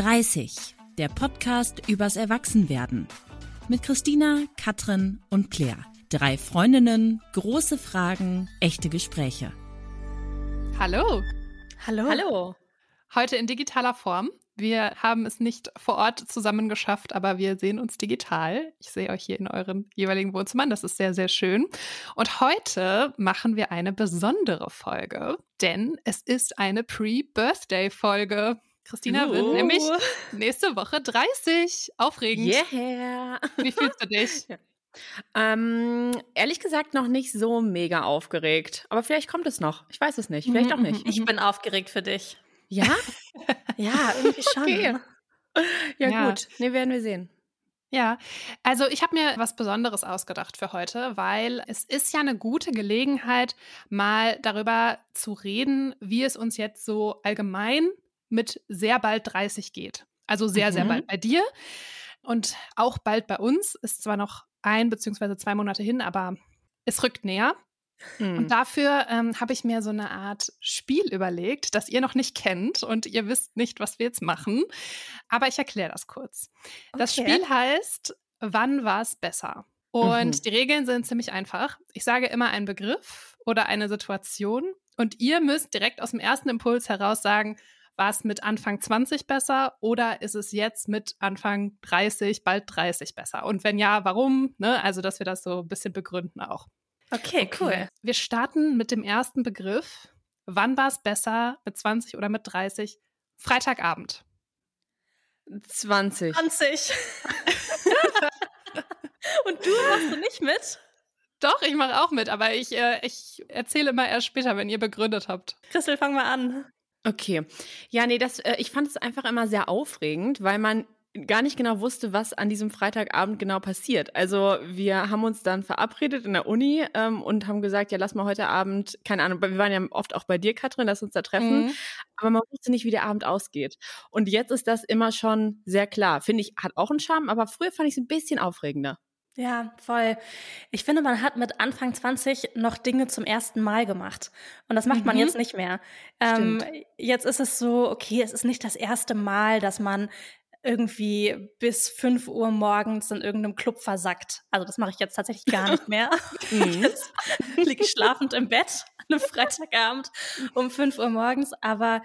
30, der Podcast übers Erwachsenwerden. Mit Christina, Katrin und Claire. Drei Freundinnen, große Fragen, echte Gespräche. Hallo. Hallo. Hallo. Heute in digitaler Form. Wir haben es nicht vor Ort zusammen geschafft, aber wir sehen uns digital. Ich sehe euch hier in euren jeweiligen Wohnzimmern. Das ist sehr, sehr schön. Und heute machen wir eine besondere Folge, denn es ist eine Pre-Birthday-Folge. Christina uh. wird nämlich nächste Woche 30. Aufregend. Yeah. Wie fühlst du dich? Ja. Ähm, ehrlich gesagt noch nicht so mega aufgeregt. Aber vielleicht kommt es noch. Ich weiß es nicht. Vielleicht auch nicht. Ich bin aufgeregt für dich. Ja? ja, irgendwie schon. Okay. Ja, ja, gut. Nee, werden wir sehen. Ja, also ich habe mir was Besonderes ausgedacht für heute, weil es ist ja eine gute Gelegenheit, mal darüber zu reden, wie es uns jetzt so allgemein mit sehr bald 30 geht. Also sehr, mhm. sehr bald bei dir und auch bald bei uns. Ist zwar noch ein beziehungsweise zwei Monate hin, aber es rückt näher. Mhm. Und dafür ähm, habe ich mir so eine Art Spiel überlegt, das ihr noch nicht kennt und ihr wisst nicht, was wir jetzt machen. Aber ich erkläre das kurz. Okay. Das Spiel heißt, wann war es besser? Und mhm. die Regeln sind ziemlich einfach. Ich sage immer einen Begriff oder eine Situation und ihr müsst direkt aus dem ersten Impuls heraus sagen, war es mit Anfang 20 besser oder ist es jetzt mit Anfang 30, bald 30 besser? Und wenn ja, warum? Ne? Also, dass wir das so ein bisschen begründen auch. Okay, cool. Wir starten mit dem ersten Begriff. Wann war es besser, mit 20 oder mit 30? Freitagabend. 20. 20. Und du machst du nicht mit? Doch, ich mache auch mit, aber ich, äh, ich erzähle immer erst später, wenn ihr begründet habt. Christel, fang mal an. Okay. Ja, nee, das, äh, ich fand es einfach immer sehr aufregend, weil man gar nicht genau wusste, was an diesem Freitagabend genau passiert. Also wir haben uns dann verabredet in der Uni ähm, und haben gesagt, ja, lass mal heute Abend, keine Ahnung, wir waren ja oft auch bei dir, Katrin, lass uns da treffen, mhm. aber man wusste nicht, wie der Abend ausgeht. Und jetzt ist das immer schon sehr klar. Finde ich, hat auch einen Charme, aber früher fand ich es ein bisschen aufregender. Ja, voll. Ich finde, man hat mit Anfang 20 noch Dinge zum ersten Mal gemacht. Und das macht mhm. man jetzt nicht mehr. Ähm, jetzt ist es so, okay, es ist nicht das erste Mal, dass man irgendwie bis 5 Uhr morgens in irgendeinem Club versackt. Also das mache ich jetzt tatsächlich gar nicht mehr. Mhm. jetzt liege ich schlafend im Bett an einem Freitagabend um 5 Uhr morgens. Aber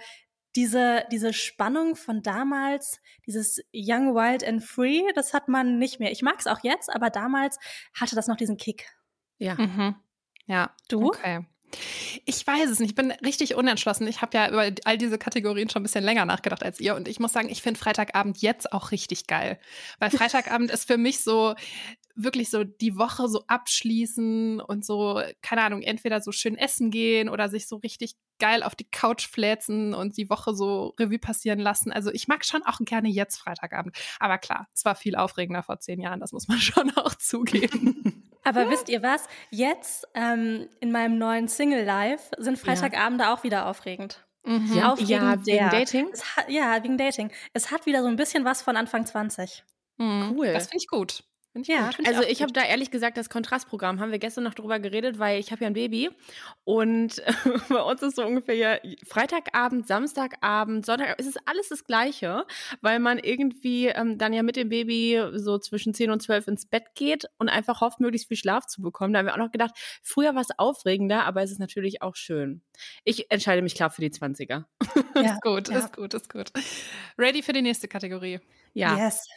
diese, diese Spannung von damals, dieses Young, Wild and Free, das hat man nicht mehr. Ich mag es auch jetzt, aber damals hatte das noch diesen Kick. Ja. Mhm. Ja. Du? Okay. Ich weiß es nicht. Ich bin richtig unentschlossen. Ich habe ja über all diese Kategorien schon ein bisschen länger nachgedacht als ihr. Und ich muss sagen, ich finde Freitagabend jetzt auch richtig geil. Weil Freitagabend ist für mich so wirklich so die Woche so abschließen und so, keine Ahnung, entweder so schön essen gehen oder sich so richtig geil auf die Couch fläzen und die Woche so Revue passieren lassen. Also ich mag schon auch gerne jetzt Freitagabend. Aber klar, es war viel aufregender vor zehn Jahren, das muss man schon auch zugeben. Aber wisst ihr was? Jetzt ähm, in meinem neuen Single-Life sind Freitagabende ja. auch wieder aufregend. Mhm. Ja, ja, wegen Dating? Hat, ja, wegen Dating. Es hat wieder so ein bisschen was von Anfang 20. Mhm. Cool. Das finde ich gut. Ich ja, gut. also ich, ich habe da ehrlich gesagt das Kontrastprogramm, haben wir gestern noch drüber geredet, weil ich habe ja ein Baby und bei uns ist so ungefähr ja Freitagabend, Samstagabend, Sonntag, es ist alles das Gleiche, weil man irgendwie ähm, dann ja mit dem Baby so zwischen 10 und 12 ins Bett geht und einfach hofft, möglichst viel Schlaf zu bekommen. Da haben wir auch noch gedacht, früher war es aufregender, aber es ist natürlich auch schön. Ich entscheide mich klar für die 20er. Ja, ist gut, ja. ist gut, ist gut. Ready für die nächste Kategorie? Ja. Yes.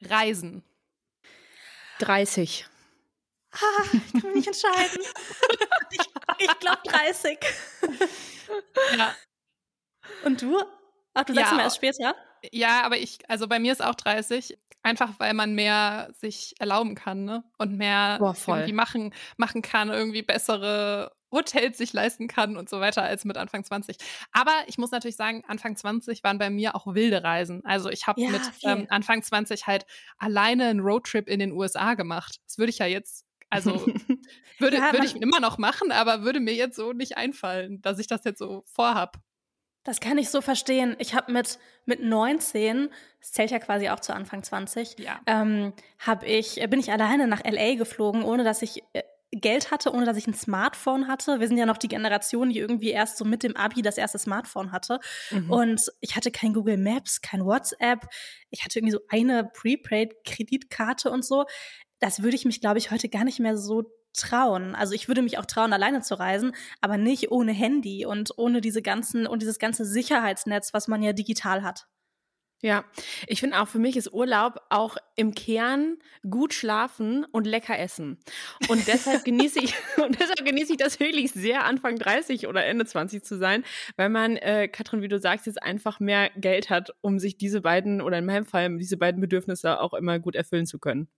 Reisen. 30. Ah, ich kann mich nicht entscheiden. ich, ich glaube 30. Ja. Und du? Ach, du sagst ja, mir erst später? Ja, aber ich, also bei mir ist auch 30. Einfach weil man mehr sich erlauben kann, ne? Und mehr Boah, irgendwie machen, machen kann, irgendwie bessere Hotels sich leisten kann und so weiter als mit Anfang 20. Aber ich muss natürlich sagen, Anfang 20 waren bei mir auch wilde Reisen. Also ich habe ja, mit ähm, Anfang 20 halt alleine einen Roadtrip in den USA gemacht. Das würde ich ja jetzt also würde, ja, würde ich immer noch machen, aber würde mir jetzt so nicht einfallen, dass ich das jetzt so vorhab. Das kann ich so verstehen. Ich habe mit mit 19, das zählt ja quasi auch zu Anfang 20, ja. ähm, hab ich bin ich alleine nach LA geflogen, ohne dass ich äh, Geld hatte, ohne dass ich ein Smartphone hatte. Wir sind ja noch die Generation, die irgendwie erst so mit dem Abi das erste Smartphone hatte. Mhm. Und ich hatte kein Google Maps, kein WhatsApp. Ich hatte irgendwie so eine Prepaid-Kreditkarte und so. Das würde ich mich, glaube ich, heute gar nicht mehr so trauen. Also ich würde mich auch trauen, alleine zu reisen, aber nicht ohne Handy und ohne diese ganzen und dieses ganze Sicherheitsnetz, was man ja digital hat. Ja, ich finde auch für mich ist Urlaub auch im Kern gut schlafen und lecker essen. Und deshalb genieße ich und deshalb genieße ich das wirklich sehr Anfang 30 oder Ende 20 zu sein, weil man äh, Katrin, wie du sagst, jetzt einfach mehr Geld hat, um sich diese beiden oder in meinem Fall diese beiden Bedürfnisse auch immer gut erfüllen zu können.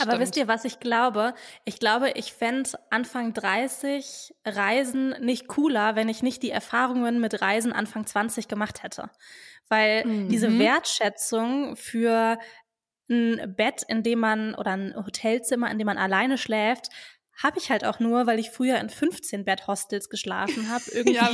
Aber wisst ihr, was ich glaube? Ich glaube, ich fände Anfang 30 Reisen nicht cooler, wenn ich nicht die Erfahrungen mit Reisen Anfang 20 gemacht hätte. Weil mhm. diese Wertschätzung für ein Bett, in dem man oder ein Hotelzimmer, in dem man alleine schläft, habe ich halt auch nur, weil ich früher in 15 Bed-Hostels geschlafen habe. Irgendwie ja,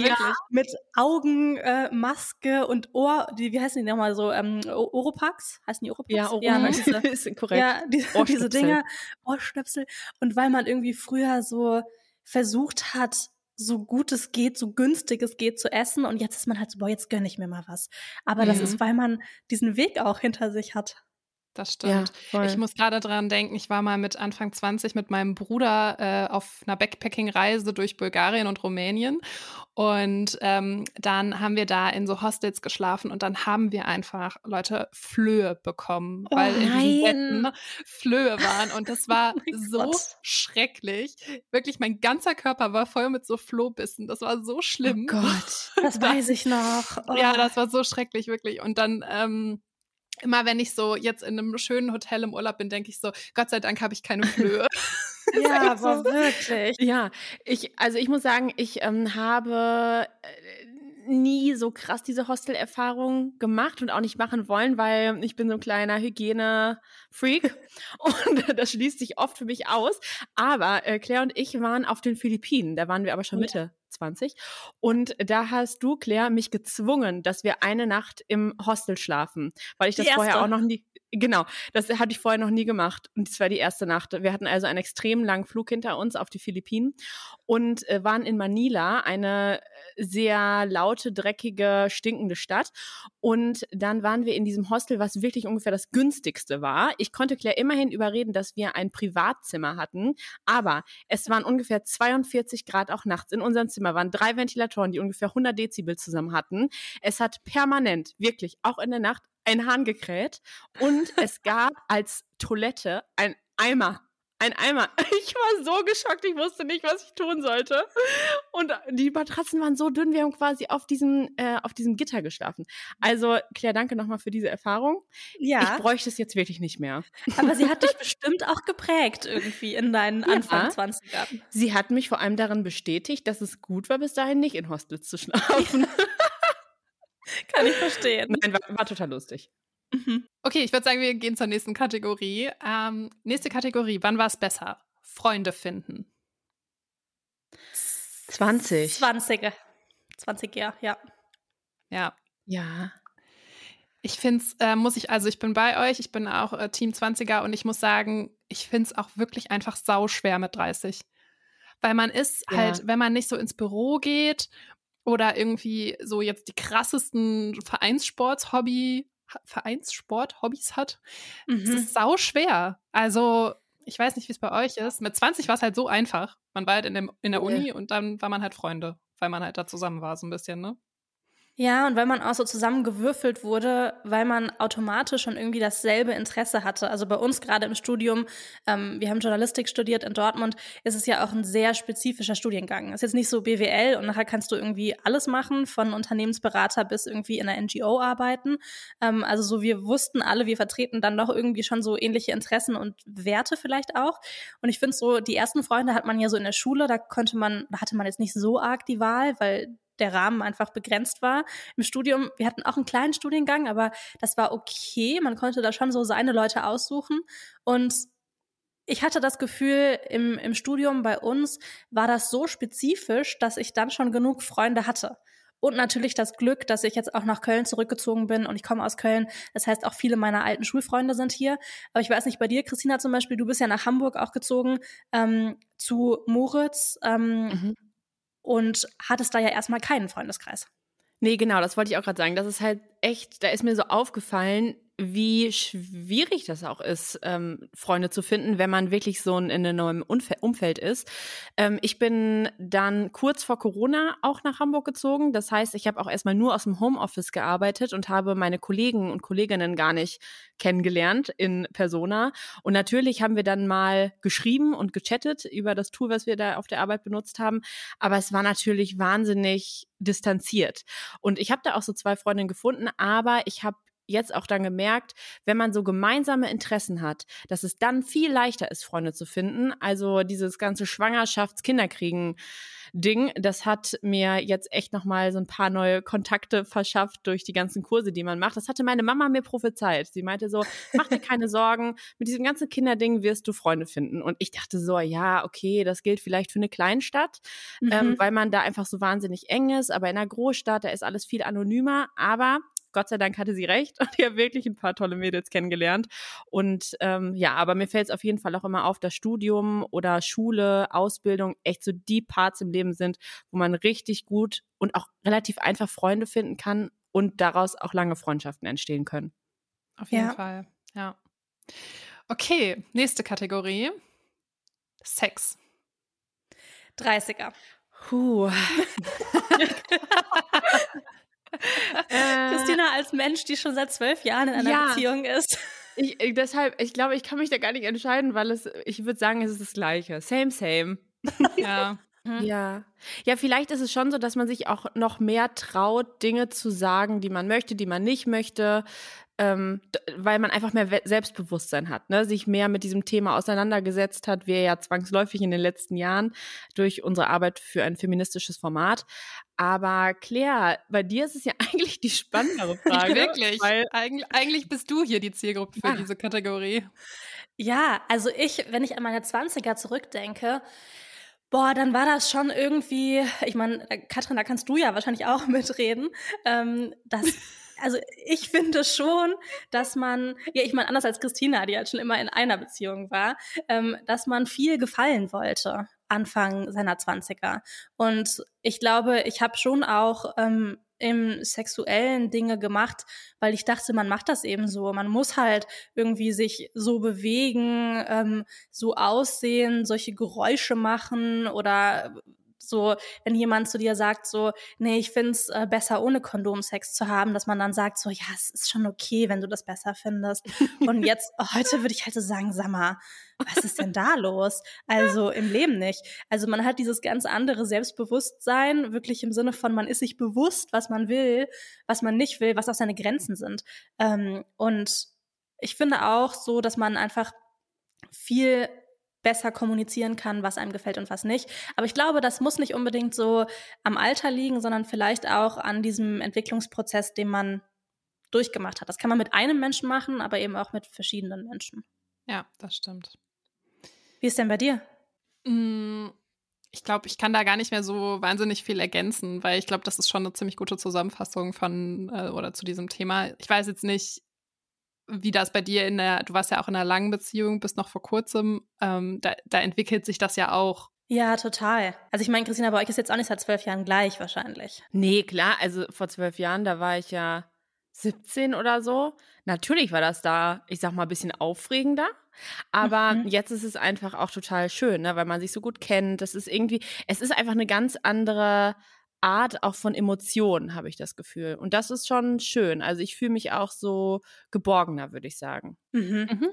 mit Augenmaske äh, und Ohr, die, wie heißen die nochmal so, ähm, Oropax? Heißen die Oropax? Ja, Oropax. Ja, ist korrekt. Ja, diese, diese Dinger, Ohrstöpsel. Und weil man irgendwie früher so versucht hat, so gut es geht, so günstig es geht zu essen und jetzt ist man halt so, boah, jetzt gönne ich mir mal was. Aber mhm. das ist, weil man diesen Weg auch hinter sich hat. Das stimmt. Ja, ich muss gerade dran denken, ich war mal mit Anfang 20 mit meinem Bruder äh, auf einer Backpacking-Reise durch Bulgarien und Rumänien. Und ähm, dann haben wir da in so Hostels geschlafen und dann haben wir einfach, Leute, Flöhe bekommen, oh, weil in diesen Betten Flöhe waren. Und das war oh so Gott. schrecklich. Wirklich, mein ganzer Körper war voll mit so Flohbissen. Das war so schlimm. Oh Gott, das weiß ich noch. Oh. Ja, das war so schrecklich, wirklich. Und dann ähm, immer wenn ich so jetzt in einem schönen Hotel im Urlaub bin, denke ich so, Gott sei Dank habe ich keine Flöhe. ja, aber so. wirklich. Ja, ich, also ich muss sagen, ich ähm, habe äh, nie so krass diese Hostel-Erfahrung gemacht und auch nicht machen wollen, weil ich bin so ein kleiner Hygiene-Freak und das schließt sich oft für mich aus. Aber äh, Claire und ich waren auf den Philippinen, da waren wir aber schon Mitte ja. 20 und da hast du, Claire, mich gezwungen, dass wir eine Nacht im Hostel schlafen, weil ich das vorher auch noch nie, Genau, das hatte ich vorher noch nie gemacht und es war die erste Nacht. Wir hatten also einen extrem langen Flug hinter uns auf die Philippinen und äh, waren in Manila, eine äh, sehr laute, dreckige, stinkende Stadt. Und dann waren wir in diesem Hostel, was wirklich ungefähr das günstigste war. Ich konnte Claire immerhin überreden, dass wir ein Privatzimmer hatten, aber es waren ungefähr 42 Grad auch nachts. In unserem Zimmer waren drei Ventilatoren, die ungefähr 100 Dezibel zusammen hatten. Es hat permanent, wirklich, auch in der Nacht, ein Hahn gekräht und es gab als Toilette ein Eimer. Ein Eimer. Ich war so geschockt, ich wusste nicht, was ich tun sollte. Und die Matratzen waren so dünn, wir haben quasi auf diesem, äh, auf diesem Gitter geschlafen. Also, Claire, danke nochmal für diese Erfahrung. Ja. Ich bräuchte es jetzt wirklich nicht mehr. Aber sie hat dich bestimmt auch geprägt irgendwie in deinen Anfang ja. 20ern. Sie hat mich vor allem darin bestätigt, dass es gut war, bis dahin nicht in Hostels zu schlafen. Kann ich verstehen. Nein, war, war total lustig. Mhm. Okay, ich würde sagen, wir gehen zur nächsten Kategorie. Ähm, nächste Kategorie, wann war es besser? Freunde finden. 20. 20. 20 ja, ja. Ja. Ja. Ich finde es, äh, muss ich, also ich bin bei euch, ich bin auch äh, Team 20er und ich muss sagen, ich finde es auch wirklich einfach sau schwer mit 30. Weil man ist ja. halt, wenn man nicht so ins Büro geht oder irgendwie so jetzt die krassesten Vereinssports-Hobby, Vereinssport-Hobbys hat, mhm. es ist sau schwer. Also, ich weiß nicht, wie es bei euch ist. Mit 20 war es halt so einfach. Man war halt in, dem, in der Uni und dann war man halt Freunde, weil man halt da zusammen war, so ein bisschen, ne? Ja, und weil man auch so zusammengewürfelt wurde, weil man automatisch schon irgendwie dasselbe Interesse hatte. Also bei uns gerade im Studium, ähm, wir haben Journalistik studiert in Dortmund, ist es ja auch ein sehr spezifischer Studiengang. Ist jetzt nicht so BWL und nachher kannst du irgendwie alles machen, von Unternehmensberater bis irgendwie in einer NGO arbeiten. Ähm, also so, wir wussten alle, wir vertreten dann doch irgendwie schon so ähnliche Interessen und Werte vielleicht auch. Und ich finde so, die ersten Freunde hat man ja so in der Schule, da konnte man, da hatte man jetzt nicht so arg die Wahl, weil der Rahmen einfach begrenzt war. Im Studium, wir hatten auch einen kleinen Studiengang, aber das war okay. Man konnte da schon so seine Leute aussuchen. Und ich hatte das Gefühl, im, im Studium bei uns war das so spezifisch, dass ich dann schon genug Freunde hatte. Und natürlich das Glück, dass ich jetzt auch nach Köln zurückgezogen bin und ich komme aus Köln. Das heißt, auch viele meiner alten Schulfreunde sind hier. Aber ich weiß nicht, bei dir, Christina zum Beispiel, du bist ja nach Hamburg auch gezogen ähm, zu Moritz ähm, mhm. Und hattest da ja erstmal keinen Freundeskreis. Nee, genau, das wollte ich auch gerade sagen. Das ist halt echt, da ist mir so aufgefallen, wie schwierig das auch ist, ähm, Freunde zu finden, wenn man wirklich so in einem neuen Umfeld, Umfeld ist. Ähm, ich bin dann kurz vor Corona auch nach Hamburg gezogen. Das heißt, ich habe auch erstmal nur aus dem Homeoffice gearbeitet und habe meine Kollegen und Kolleginnen gar nicht kennengelernt in Persona. Und natürlich haben wir dann mal geschrieben und gechattet über das Tool, was wir da auf der Arbeit benutzt haben. Aber es war natürlich wahnsinnig distanziert. Und ich habe da auch so zwei Freundinnen gefunden, aber ich habe jetzt auch dann gemerkt, wenn man so gemeinsame Interessen hat, dass es dann viel leichter ist, Freunde zu finden. Also dieses ganze Schwangerschafts-Kinderkriegen. Ding, das hat mir jetzt echt nochmal so ein paar neue Kontakte verschafft durch die ganzen Kurse, die man macht. Das hatte meine Mama mir prophezeit. Sie meinte so, mach dir keine Sorgen, mit diesem ganzen Kinderding wirst du Freunde finden. Und ich dachte so, ja, okay, das gilt vielleicht für eine Kleinstadt, ähm, mhm. ähm, weil man da einfach so wahnsinnig eng ist, aber in einer Großstadt, da ist alles viel anonymer. Aber Gott sei Dank hatte sie recht und ich habe wirklich ein paar tolle Mädels kennengelernt. Und ähm, ja, aber mir fällt es auf jeden Fall auch immer auf, dass Studium oder Schule, Ausbildung echt so die Parts im Leben sind, wo man richtig gut und auch relativ einfach Freunde finden kann und daraus auch lange Freundschaften entstehen können. Auf jeden ja. Fall, ja. Okay, nächste Kategorie. Sex. 30er. Puh. Äh, Christina als Mensch, die schon seit zwölf Jahren in einer ja. Beziehung ist. Ich, ich, deshalb, ich glaube, ich kann mich da gar nicht entscheiden, weil es, ich würde sagen, es ist das Gleiche. Same, same. Ja. Mhm. Ja. Ja, vielleicht ist es schon so, dass man sich auch noch mehr traut, Dinge zu sagen, die man möchte, die man nicht möchte, ähm, weil man einfach mehr Selbstbewusstsein hat, ne? sich mehr mit diesem Thema auseinandergesetzt hat, wir ja zwangsläufig in den letzten Jahren durch unsere Arbeit für ein feministisches Format. Aber Claire, bei dir ist es ja eigentlich die spannendere Frage. Wirklich, weil Eig eigentlich bist du hier die Zielgruppe für ja. diese Kategorie. Ja, also ich, wenn ich an meine 20er zurückdenke, Boah, dann war das schon irgendwie, ich meine, äh, Katrin, da kannst du ja wahrscheinlich auch mitreden, ähm, dass also ich finde schon, dass man, ja, ich meine, anders als Christina, die halt schon immer in einer Beziehung war, ähm, dass man viel gefallen wollte Anfang seiner Zwanziger. Und ich glaube, ich habe schon auch ähm, im sexuellen Dinge gemacht, weil ich dachte, man macht das eben so. Man muss halt irgendwie sich so bewegen, ähm, so aussehen, solche Geräusche machen oder so, wenn jemand zu dir sagt, so, nee, ich find's äh, besser ohne Kondom Sex zu haben, dass man dann sagt, so, ja, es ist schon okay, wenn du das besser findest. Und jetzt, oh, heute würde ich halt so sagen, sag mal, was ist denn da los? Also im Leben nicht. Also man hat dieses ganz andere Selbstbewusstsein, wirklich im Sinne von, man ist sich bewusst, was man will, was man nicht will, was auch seine Grenzen sind. Ähm, und ich finde auch so, dass man einfach viel besser kommunizieren kann, was einem gefällt und was nicht. Aber ich glaube, das muss nicht unbedingt so am Alter liegen, sondern vielleicht auch an diesem Entwicklungsprozess, den man durchgemacht hat. Das kann man mit einem Menschen machen, aber eben auch mit verschiedenen Menschen. Ja, das stimmt. Wie ist denn bei dir? Mm, ich glaube, ich kann da gar nicht mehr so wahnsinnig viel ergänzen, weil ich glaube, das ist schon eine ziemlich gute Zusammenfassung von äh, oder zu diesem Thema. Ich weiß jetzt nicht, wie das bei dir in der, du warst ja auch in einer langen Beziehung bis noch vor kurzem, ähm, da, da entwickelt sich das ja auch. Ja, total. Also ich meine, Christina, bei euch ist jetzt auch nicht seit zwölf Jahren gleich wahrscheinlich. Nee, klar, also vor zwölf Jahren, da war ich ja 17 oder so. Natürlich war das da, ich sag mal, ein bisschen aufregender. Aber mhm. jetzt ist es einfach auch total schön, ne, weil man sich so gut kennt. Das ist irgendwie, es ist einfach eine ganz andere Art auch von Emotionen, habe ich das Gefühl. Und das ist schon schön. Also ich fühle mich auch so geborgener, würde ich sagen. Mhm. Mhm.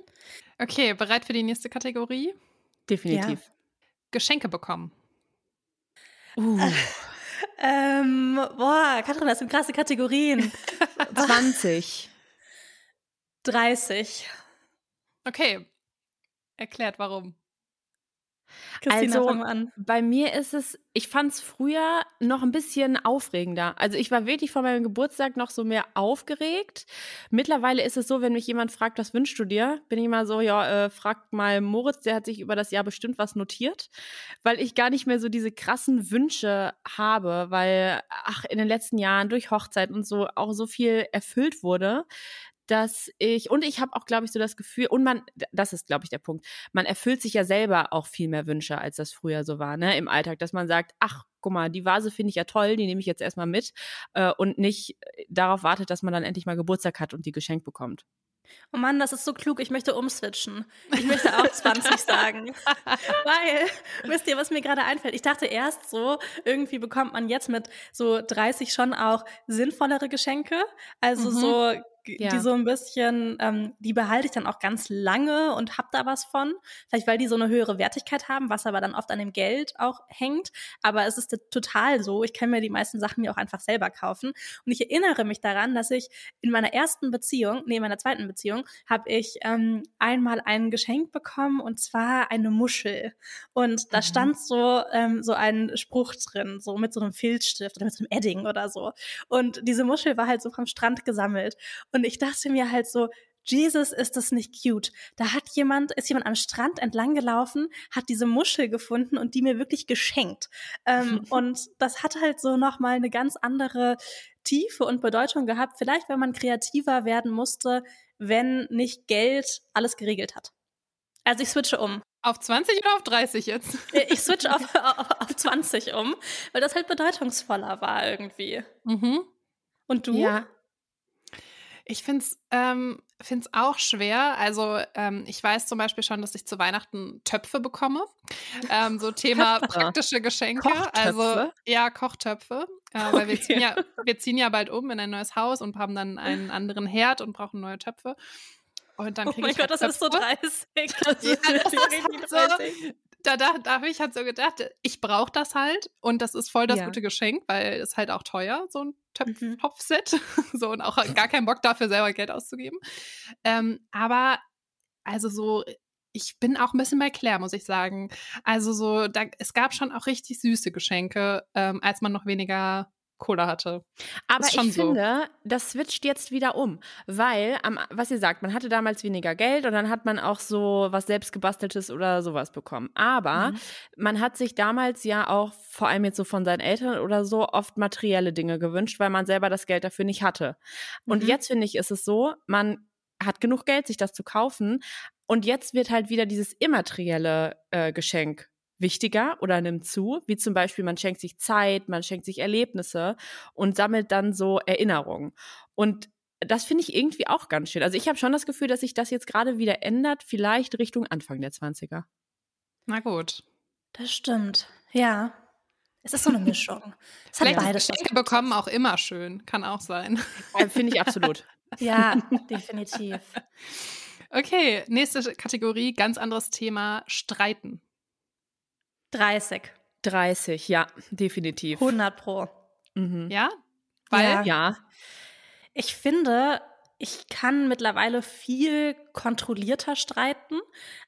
Okay, bereit für die nächste Kategorie? Definitiv. Ja. Geschenke bekommen. Uh. ähm, boah, Katrin, das sind krasse Kategorien. 20. 30. Okay. Erklärt warum. Christina, also bei mir ist es, ich fand es früher noch ein bisschen aufregender. Also ich war wirklich vor meinem Geburtstag noch so mehr aufgeregt. Mittlerweile ist es so, wenn mich jemand fragt, was wünschst du dir, bin ich immer so, ja, äh, fragt mal Moritz, der hat sich über das Jahr bestimmt was notiert, weil ich gar nicht mehr so diese krassen Wünsche habe, weil ach in den letzten Jahren durch Hochzeit und so auch so viel erfüllt wurde, dass ich, und ich habe auch, glaube ich, so das Gefühl, und man, das ist, glaube ich, der Punkt, man erfüllt sich ja selber auch viel mehr Wünsche, als das früher so war, ne, im Alltag, dass man sagt, ach, guck mal, die Vase finde ich ja toll, die nehme ich jetzt erstmal mit äh, und nicht äh, darauf wartet, dass man dann endlich mal Geburtstag hat und die geschenkt bekommt. Oh Mann, das ist so klug. Ich möchte umswitchen. Ich möchte auch 20 sagen. Weil, wisst ihr, was mir gerade einfällt? Ich dachte erst so, irgendwie bekommt man jetzt mit so 30 schon auch sinnvollere Geschenke. Also mhm. so ja. die so ein bisschen, ähm, die behalte ich dann auch ganz lange und hab da was von. Vielleicht weil die so eine höhere Wertigkeit haben, was aber dann oft an dem Geld auch hängt. Aber es ist total so. Ich kann mir die meisten Sachen mir auch einfach selber kaufen. Und ich erinnere mich daran, dass ich in meiner ersten Beziehung, nee, in meiner zweiten Beziehung, habe ich ähm, einmal ein Geschenk bekommen und zwar eine Muschel. Und da mhm. stand so, ähm, so ein Spruch drin, so mit so einem Filzstift oder mit so einem Edding oder so. Und diese Muschel war halt so vom Strand gesammelt. Und ich dachte mir halt so, Jesus, ist das nicht cute? Da hat jemand, ist jemand am Strand entlang gelaufen, hat diese Muschel gefunden und die mir wirklich geschenkt. Ähm, und das hat halt so nochmal eine ganz andere Tiefe und Bedeutung gehabt. Vielleicht, wenn man kreativer werden musste, wenn nicht Geld alles geregelt hat. Also ich switche um. Auf 20 oder auf 30 jetzt? Ich switche auf, auf, auf 20 um, weil das halt bedeutungsvoller war irgendwie. Mhm. Und du? Ja, ich finde es ähm, find's auch schwer. Also ähm, ich weiß zum Beispiel schon, dass ich zu Weihnachten Töpfe bekomme. Ähm, so Thema praktische Geschenke. Also ja, Kochtöpfe. Äh, weil okay. wir, ziehen ja, wir ziehen ja bald um in ein neues Haus und haben dann einen anderen Herd und brauchen neue Töpfe. Und dann oh mein ich Gott, halt das ist so 30. Das ja, das ist halt so, da, da, da habe ich halt so gedacht, ich brauche das halt und das ist voll das ja. gute Geschenk, weil es halt auch teuer, so ein Töpf mhm. Topfset. so und auch gar keinen Bock dafür, selber Geld auszugeben. Ähm, aber also so, ich bin auch ein bisschen bei Claire, muss ich sagen. Also so, da, es gab schon auch richtig süße Geschenke, ähm, als man noch weniger Cola hatte. Aber ich so. finde, das switcht jetzt wieder um, weil, am, was ihr sagt, man hatte damals weniger Geld und dann hat man auch so was selbstgebasteltes oder sowas bekommen. Aber mhm. man hat sich damals ja auch, vor allem jetzt so von seinen Eltern oder so, oft materielle Dinge gewünscht, weil man selber das Geld dafür nicht hatte. Und mhm. jetzt finde ich, ist es so, man hat genug Geld, sich das zu kaufen. Und jetzt wird halt wieder dieses immaterielle äh, Geschenk wichtiger oder nimmt zu, wie zum Beispiel man schenkt sich Zeit, man schenkt sich Erlebnisse und sammelt dann so Erinnerungen. Und das finde ich irgendwie auch ganz schön. Also ich habe schon das Gefühl, dass sich das jetzt gerade wieder ändert, vielleicht Richtung Anfang der 20er. Na gut. Das stimmt. Ja. Es ist so eine Mischung. Es hat beides. Geschenke bekommen auch immer schön. Kann auch sein. Finde ich absolut. ja, definitiv. Okay, nächste Kategorie, ganz anderes Thema, Streiten. 30. 30, ja, definitiv. 100 pro. Mhm. Ja? Weil? Ja. ja. Ich finde, ich kann mittlerweile viel kontrollierter streiten.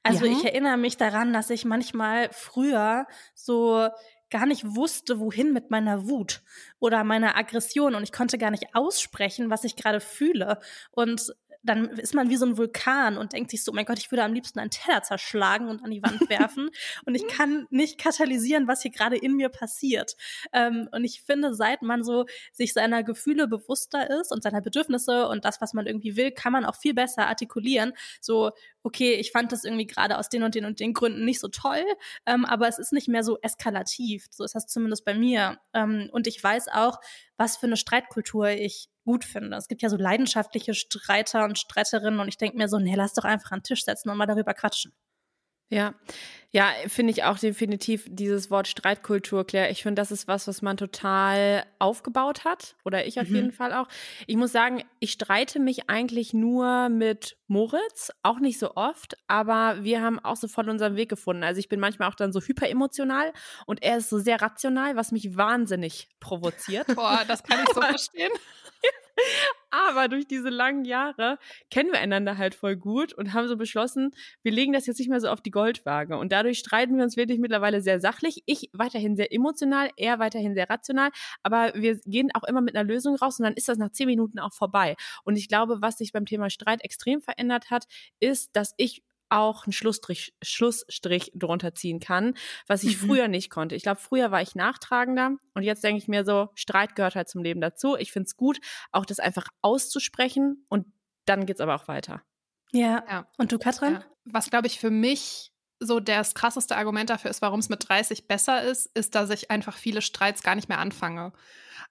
Also ja. ich erinnere mich daran, dass ich manchmal früher so gar nicht wusste, wohin mit meiner Wut oder meiner Aggression und ich konnte gar nicht aussprechen, was ich gerade fühle. Und dann ist man wie so ein Vulkan und denkt sich so, oh mein Gott, ich würde am liebsten einen Teller zerschlagen und an die Wand werfen. und ich kann nicht katalysieren, was hier gerade in mir passiert. Ähm, und ich finde, seit man so sich seiner Gefühle bewusster ist und seiner Bedürfnisse und das, was man irgendwie will, kann man auch viel besser artikulieren. So, okay, ich fand das irgendwie gerade aus den und den und den Gründen nicht so toll, ähm, aber es ist nicht mehr so eskalativ. So ist das zumindest bei mir. Ähm, und ich weiß auch, was für eine Streitkultur ich gut finde. Es gibt ja so leidenschaftliche Streiter und Streiterinnen und ich denke mir so, nee, lass doch einfach an den Tisch setzen und mal darüber quatschen. Ja, ja, finde ich auch definitiv dieses Wort Streitkultur, Claire. Ich finde, das ist was, was man total aufgebaut hat. Oder ich auf mhm. jeden Fall auch. Ich muss sagen, ich streite mich eigentlich nur mit Moritz, auch nicht so oft, aber wir haben auch so voll unseren Weg gefunden. Also ich bin manchmal auch dann so hyperemotional und er ist so sehr rational, was mich wahnsinnig provoziert. Boah, das kann ich so verstehen. Aber durch diese langen Jahre kennen wir einander halt voll gut und haben so beschlossen, wir legen das jetzt nicht mehr so auf die Goldwaage. Und dadurch streiten wir uns wirklich mittlerweile sehr sachlich. Ich weiterhin sehr emotional, er weiterhin sehr rational. Aber wir gehen auch immer mit einer Lösung raus und dann ist das nach zehn Minuten auch vorbei. Und ich glaube, was sich beim Thema Streit extrem verändert hat, ist, dass ich auch einen Schlussstrich, Schlussstrich drunter ziehen kann, was ich mhm. früher nicht konnte. Ich glaube, früher war ich nachtragender und jetzt denke ich mir so, Streit gehört halt zum Leben dazu. Ich finde es gut, auch das einfach auszusprechen und dann geht's aber auch weiter. Ja. ja. Und du, Katrin? Ja. Was, glaube ich, für mich so das krasseste Argument dafür ist, warum es mit 30 besser ist, ist, dass ich einfach viele Streits gar nicht mehr anfange.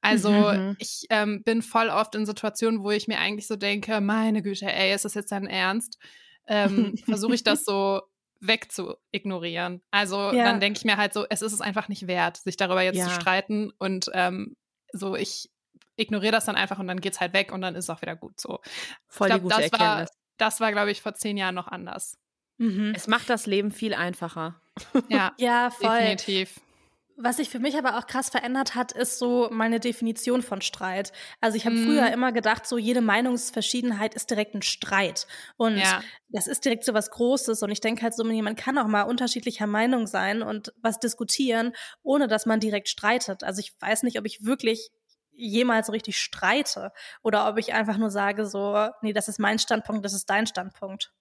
Also mhm. ich ähm, bin voll oft in Situationen, wo ich mir eigentlich so denke, meine Güte, ey, ist das jetzt dein Ernst? Ähm, versuche ich das so wegzuignorieren. Also ja. dann denke ich mir halt so, es ist es einfach nicht wert, sich darüber jetzt ja. zu streiten und ähm, so ich ignoriere das dann einfach und dann geht's halt weg und dann ist es auch wieder gut so. Voll ich glaub, die gute das Erkenntnis. War, das war, glaube ich, vor zehn Jahren noch anders. Mhm. Es macht das Leben viel einfacher. Ja, ja voll. Definitiv. Was sich für mich aber auch krass verändert hat, ist so meine Definition von Streit. Also ich habe mm. früher immer gedacht, so jede Meinungsverschiedenheit ist direkt ein Streit. Und ja. das ist direkt so was Großes. Und ich denke halt so, man kann auch mal unterschiedlicher Meinung sein und was diskutieren, ohne dass man direkt streitet. Also ich weiß nicht, ob ich wirklich jemals so richtig streite oder ob ich einfach nur sage so, nee, das ist mein Standpunkt, das ist dein Standpunkt.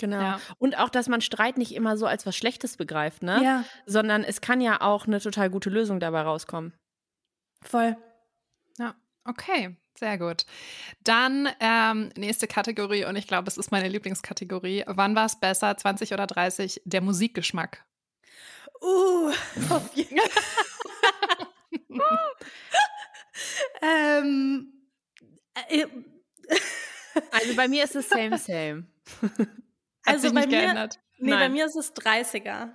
Genau. Ja. Und auch, dass man Streit nicht immer so als was Schlechtes begreift, ne? Ja. Sondern es kann ja auch eine total gute Lösung dabei rauskommen. Voll. Ja, okay. Sehr gut. Dann ähm, nächste Kategorie und ich glaube, es ist meine Lieblingskategorie. Wann war es besser, 20 oder 30? Der Musikgeschmack. Uh, auf jeden ähm, äh, also bei mir ist es same, same. Hat also sich nicht mir, geändert. Nee, Nein. bei mir ist es 30er.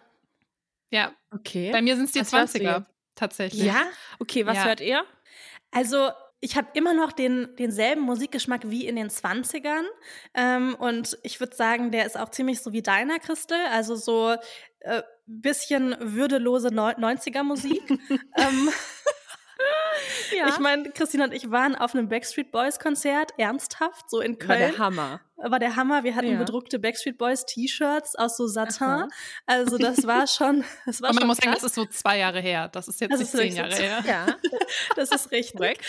Ja. Okay. Bei mir sind es die was 20er. Tatsächlich. Ja? Okay, was ja. hört ihr? Also, ich habe immer noch den, denselben Musikgeschmack wie in den 20ern. Ähm, und ich würde sagen, der ist auch ziemlich so wie deiner, Christel. Also so äh, bisschen würdelose 90er Musik. ähm, ja. Ich meine, Christine und ich waren auf einem Backstreet Boys Konzert, ernsthaft, so in Köln. War der Hammer. War der Hammer. Wir hatten ja. bedruckte Backstreet Boys T-Shirts aus so Satin. Aha. Also das war schon, das war Und man schon muss krass. sagen, das ist so zwei Jahre her. Das ist jetzt das nicht ist zehn Jahre her. Ja, das ist richtig.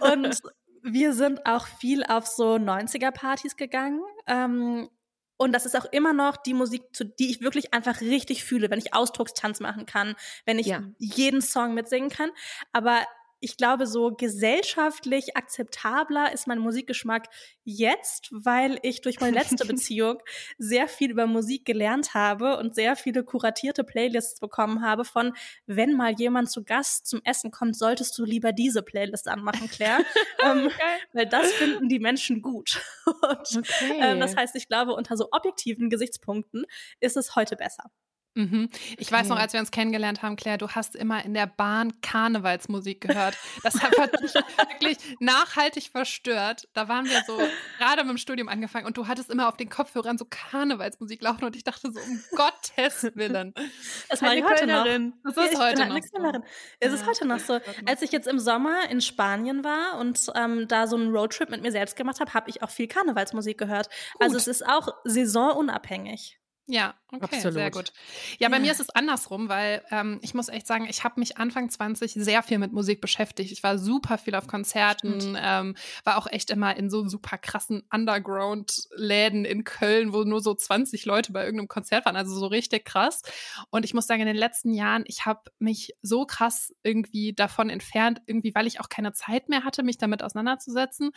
Und wir sind auch viel auf so 90er-Partys gegangen. Ähm, und das ist auch immer noch die Musik, zu, die ich wirklich einfach richtig fühle, wenn ich Ausdruckstanz machen kann, wenn ich ja. jeden Song mitsingen kann. Aber ich glaube, so gesellschaftlich akzeptabler ist mein Musikgeschmack jetzt, weil ich durch meine letzte Beziehung sehr viel über Musik gelernt habe und sehr viele kuratierte Playlists bekommen habe von, wenn mal jemand zu Gast zum Essen kommt, solltest du lieber diese Playlist anmachen, Claire. ähm, weil das finden die Menschen gut. und, okay. äh, das heißt, ich glaube, unter so objektiven Gesichtspunkten ist es heute besser. Mhm. Ich weiß noch, als wir uns kennengelernt haben, Claire, du hast immer in der Bahn Karnevalsmusik gehört. Das hat mich wirklich nachhaltig verstört. Da waren wir so gerade mit dem Studium angefangen und du hattest immer auf den Kopfhörern so Karnevalsmusik laufen und ich dachte so, um Gottes Willen. Das war ich heute noch. Das ist ja, heute noch so. Es ist heute noch so. Als ich jetzt im Sommer in Spanien war und ähm, da so einen Roadtrip mit mir selbst gemacht habe, habe ich auch viel Karnevalsmusik gehört. Gut. Also es ist auch saisonunabhängig. Ja, okay, Absolut. sehr gut. Ja, bei ja. mir ist es andersrum, weil ähm, ich muss echt sagen, ich habe mich Anfang 20 sehr viel mit Musik beschäftigt. Ich war super viel auf Konzerten, ähm, war auch echt immer in so super krassen Underground-Läden in Köln, wo nur so 20 Leute bei irgendeinem Konzert waren, also so richtig krass. Und ich muss sagen, in den letzten Jahren, ich habe mich so krass irgendwie davon entfernt, irgendwie, weil ich auch keine Zeit mehr hatte, mich damit auseinanderzusetzen.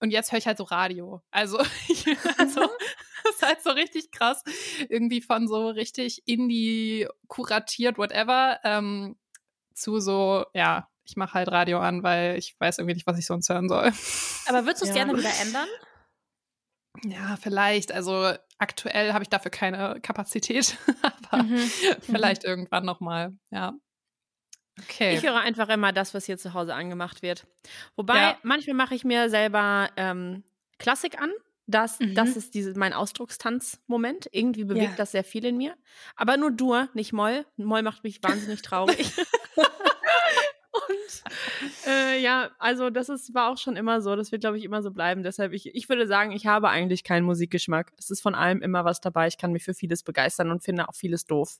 Und jetzt höre ich halt so Radio. Also, also das ist halt so richtig krass. Irgendwie von so richtig Indie kuratiert, whatever, ähm, zu so, ja, ich mache halt Radio an, weil ich weiß irgendwie nicht, was ich sonst hören soll. Aber würdest du es ja. gerne wieder ändern? Ja, vielleicht. Also aktuell habe ich dafür keine Kapazität, aber mhm. mhm. vielleicht mhm. irgendwann nochmal, ja. Okay. Ich höre einfach immer das, was hier zu Hause angemacht wird. Wobei, ja. manchmal mache ich mir selber ähm, Klassik an. Das, mhm. das ist diese, mein Ausdruckstanz-Moment. Irgendwie bewegt ja. das sehr viel in mir. Aber nur Dur, nicht Moll. Moll macht mich wahnsinnig traurig. und äh, ja, also das ist, war auch schon immer so. Das wird, glaube ich, immer so bleiben. Deshalb, ich, ich würde sagen, ich habe eigentlich keinen Musikgeschmack. Es ist von allem immer was dabei. Ich kann mich für vieles begeistern und finde auch vieles doof.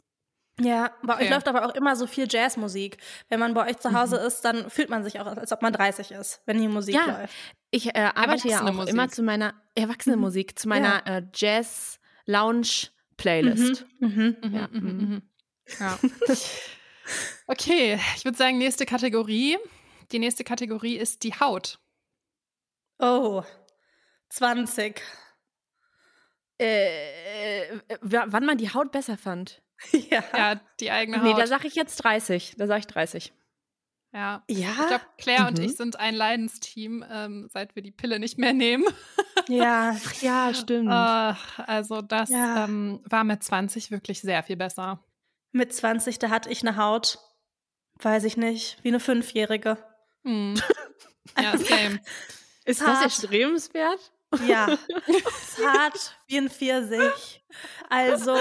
Ja, bei okay. euch läuft aber auch immer so viel Jazzmusik. Wenn man bei euch zu Hause mhm. ist, dann fühlt man sich auch, als ob man 30 ist, wenn die Musik ja, läuft. Ich äh, arbeite ja auch Musik. immer zu meiner Erwachsenenmusik, mhm. zu meiner ja. äh, Jazz-Lounge-Playlist. Mhm. Mhm. mhm. Ja. Mhm. Mhm. ja. okay, ich würde sagen, nächste Kategorie. Die nächste Kategorie ist die Haut. Oh, 20. Äh, äh wann man die Haut besser fand. Ja. ja, die eigene Haut. Nee, da sage ich jetzt 30. Da sage ich 30. Ja. ja? Ich glaube, Claire mhm. und ich sind ein Leidensteam, ähm, seit wir die Pille nicht mehr nehmen. ja, ja, stimmt. Uh, also das ja. ähm, war mit 20 wirklich sehr viel besser. Mit 20, da hatte ich eine Haut, weiß ich nicht, wie eine Fünfjährige. Mhm. Ja, same. Ist das erstrebenswert? Ja, zart wie ein Pfirsich. Also,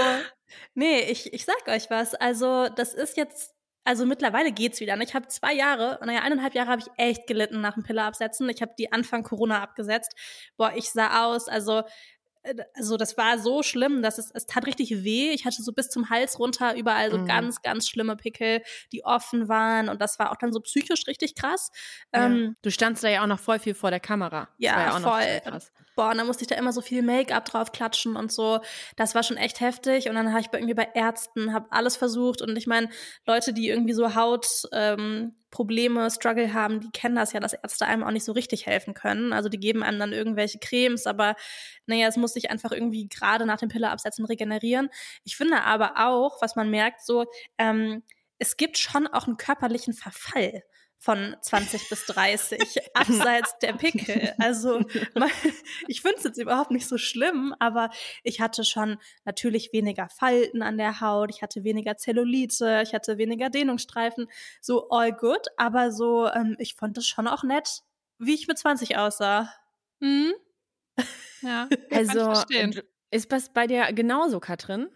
Nee, ich, ich sag euch was. Also, das ist jetzt, also mittlerweile geht's wieder. Ich habe zwei Jahre, naja, eineinhalb Jahre habe ich echt gelitten nach dem Pille absetzen. Ich habe die Anfang Corona abgesetzt. Boah, ich sah aus, also äh, also das war so schlimm, dass es, es tat richtig weh. Ich hatte so bis zum Hals runter überall so mhm. ganz, ganz schlimme Pickel, die offen waren und das war auch dann so psychisch richtig krass. Ja. Ähm, du standst da ja auch noch voll viel vor der Kamera. Ja, ja voll. Boah, und dann musste ich da immer so viel Make-up drauf klatschen und so. Das war schon echt heftig. Und dann habe ich irgendwie bei Ärzten, habe alles versucht. Und ich meine, Leute, die irgendwie so Hautprobleme, ähm, Struggle haben, die kennen das ja, dass Ärzte einem auch nicht so richtig helfen können. Also die geben einem dann irgendwelche Cremes, aber naja, es muss sich einfach irgendwie gerade nach dem Pille absetzen regenerieren. Ich finde aber auch, was man merkt, so, ähm, es gibt schon auch einen körperlichen Verfall von 20 bis 30, abseits der Pickel. Also ich finde es jetzt überhaupt nicht so schlimm, aber ich hatte schon natürlich weniger Falten an der Haut, ich hatte weniger Zellulite, ich hatte weniger Dehnungsstreifen, so all good, aber so, ähm, ich fand es schon auch nett, wie ich mit 20 aussah. Mhm. Ja, also ist das bei dir genauso, Katrin?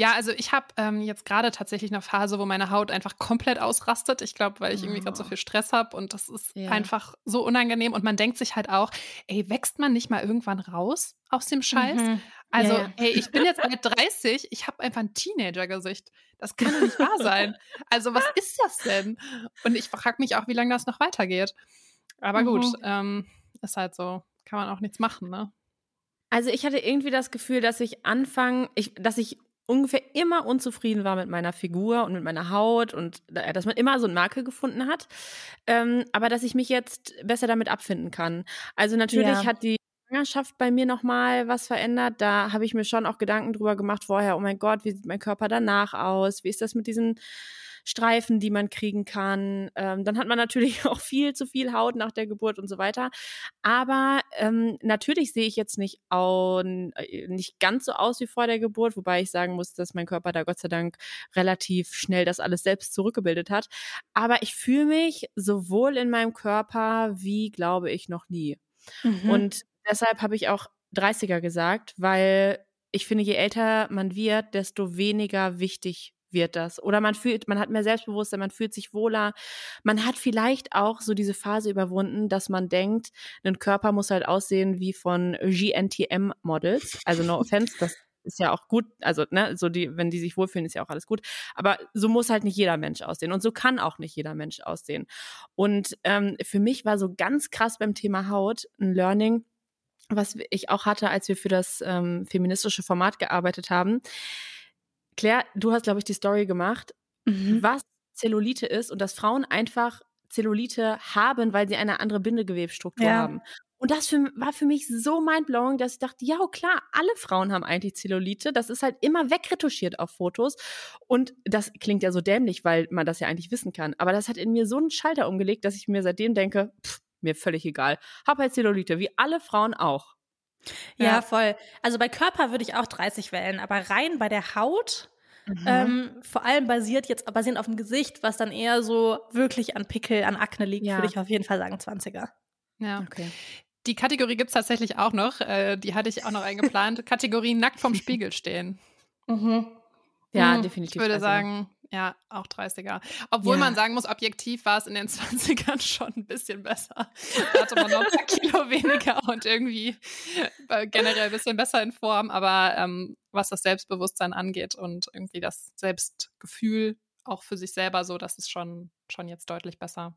Ja, also ich habe ähm, jetzt gerade tatsächlich eine Phase, wo meine Haut einfach komplett ausrastet. Ich glaube, weil ich irgendwie gerade so oh. viel Stress habe und das ist ja. einfach so unangenehm. Und man denkt sich halt auch, ey, wächst man nicht mal irgendwann raus aus dem Scheiß? Mhm. Also, ja, ja. ey, ich bin jetzt bald 30, ich habe einfach ein Teenager-Gesicht. Das kann doch nicht wahr sein. Also, was ist das denn? Und ich frage mich auch, wie lange das noch weitergeht. Aber mhm. gut, ähm, ist halt so, kann man auch nichts machen, ne? Also ich hatte irgendwie das Gefühl, dass ich anfangen, ich, dass ich ungefähr immer unzufrieden war mit meiner Figur und mit meiner Haut und dass man immer so ein Makel gefunden hat. Ähm, aber dass ich mich jetzt besser damit abfinden kann. Also natürlich ja. hat die Schwangerschaft bei mir nochmal was verändert. Da habe ich mir schon auch Gedanken drüber gemacht vorher, oh mein Gott, wie sieht mein Körper danach aus? Wie ist das mit diesen Streifen, die man kriegen kann. Ähm, dann hat man natürlich auch viel zu viel Haut nach der Geburt und so weiter. Aber ähm, natürlich sehe ich jetzt nicht, auch, äh, nicht ganz so aus wie vor der Geburt, wobei ich sagen muss, dass mein Körper da Gott sei Dank relativ schnell das alles selbst zurückgebildet hat. Aber ich fühle mich sowohl in meinem Körper wie, glaube ich, noch nie. Mhm. Und deshalb habe ich auch 30er gesagt, weil ich finde, je älter man wird, desto weniger wichtig wird das. Oder man fühlt, man hat mehr Selbstbewusstsein, man fühlt sich wohler. Man hat vielleicht auch so diese Phase überwunden, dass man denkt, ein Körper muss halt aussehen wie von GNTM-Models. Also no offense, das ist ja auch gut, also ne, so die, wenn die sich wohlfühlen, ist ja auch alles gut. Aber so muss halt nicht jeder Mensch aussehen und so kann auch nicht jeder Mensch aussehen. Und ähm, für mich war so ganz krass beim Thema Haut ein Learning, was ich auch hatte, als wir für das ähm, feministische Format gearbeitet haben. Claire, du hast, glaube ich, die Story gemacht, mhm. was Zellulite ist und dass Frauen einfach Zellulite haben, weil sie eine andere Bindegewebsstruktur ja. haben. Und das für, war für mich so mindblowing, dass ich dachte, ja klar, alle Frauen haben eigentlich Zellulite. Das ist halt immer wegretuschiert auf Fotos. Und das klingt ja so dämlich, weil man das ja eigentlich wissen kann. Aber das hat in mir so einen Schalter umgelegt, dass ich mir seitdem denke, pff, mir völlig egal. Hab halt Zellulite, wie alle Frauen auch. Ja, ja, voll. Also bei Körper würde ich auch 30 wählen, aber rein bei der Haut, mhm. ähm, vor allem basiert jetzt basierend auf dem Gesicht, was dann eher so wirklich an Pickel, an Akne liegt, ja. würde ich auf jeden Fall sagen 20er. Ja. Okay. Die Kategorie gibt es tatsächlich auch noch. Äh, die hatte ich auch noch eingeplant. Kategorie nackt vom Spiegel stehen. Mhm. Ja, mhm. definitiv. Ich würde also. sagen, Ja, auch 30er. Obwohl ja. man sagen muss, objektiv war es in den 20ern schon ein bisschen besser. Da hatte man noch ein paar Kilo weniger und irgendwie äh, generell ein bisschen besser in Form. Aber ähm, was das Selbstbewusstsein angeht und irgendwie das Selbstgefühl auch für sich selber so, das ist schon, schon jetzt deutlich besser.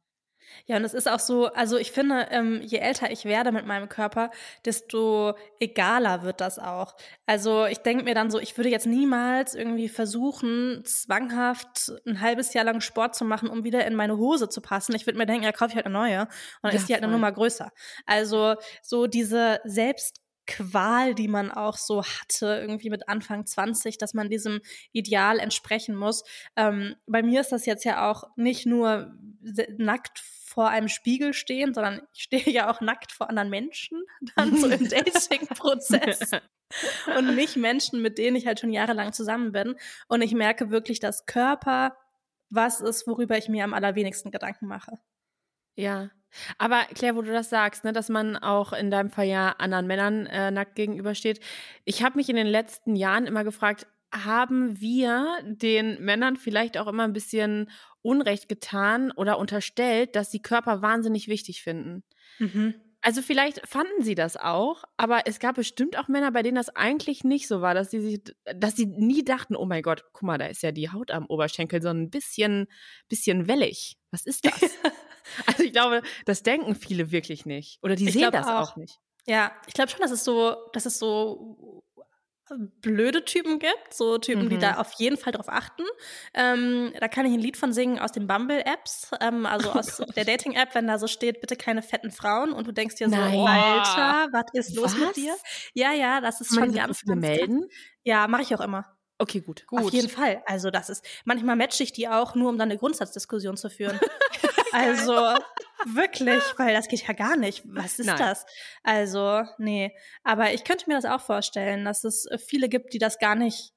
Ja, und es ist auch so, also ich finde, ähm, je älter ich werde mit meinem Körper, desto egaler wird das auch. Also ich denke mir dann so, ich würde jetzt niemals irgendwie versuchen, zwanghaft ein halbes Jahr lang Sport zu machen, um wieder in meine Hose zu passen. Ich würde mir denken, ja, kaufe ich halt eine neue und dann ja, ist die halt voll. eine Nummer größer. Also so diese Selbst Qual, die man auch so hatte, irgendwie mit Anfang 20, dass man diesem Ideal entsprechen muss. Ähm, bei mir ist das jetzt ja auch nicht nur nackt vor einem Spiegel stehen, sondern ich stehe ja auch nackt vor anderen Menschen, dann so im Dating-Prozess. und nicht Menschen, mit denen ich halt schon jahrelang zusammen bin. Und ich merke wirklich, dass Körper was ist, worüber ich mir am allerwenigsten Gedanken mache. Ja, aber Claire, wo du das sagst, ne, dass man auch in deinem Fall ja anderen Männern äh, nackt gegenübersteht. Ich habe mich in den letzten Jahren immer gefragt, haben wir den Männern vielleicht auch immer ein bisschen Unrecht getan oder unterstellt, dass sie Körper wahnsinnig wichtig finden? Mhm. Also vielleicht fanden sie das auch, aber es gab bestimmt auch Männer, bei denen das eigentlich nicht so war, dass sie sich, dass sie nie dachten, oh mein Gott, guck mal, da ist ja die Haut am Oberschenkel so ein bisschen, bisschen wellig. Was ist das? Also ich glaube, das denken viele wirklich nicht. Oder die ich sehen das auch. auch. nicht. Ja, ich glaube schon, dass es so, dass es so äh, blöde Typen gibt, so Typen, mhm. die da auf jeden Fall drauf achten. Ähm, da kann ich ein Lied von singen aus den Bumble-Apps, ähm, also aus oh der Dating-App, wenn da so steht, bitte keine fetten Frauen und du denkst dir so, Nein. Alter, was ist los was? mit dir? Ja, ja, das ist schon ganz, ganz melden. Ja, mache ich auch immer. Okay, gut. gut. Auf jeden Fall. Also das ist, manchmal matche ich die auch, nur um dann eine Grundsatzdiskussion zu führen. also wirklich, weil das geht ja gar nicht. Was ist Nein. das? Also, nee. Aber ich könnte mir das auch vorstellen, dass es viele gibt, die das gar nicht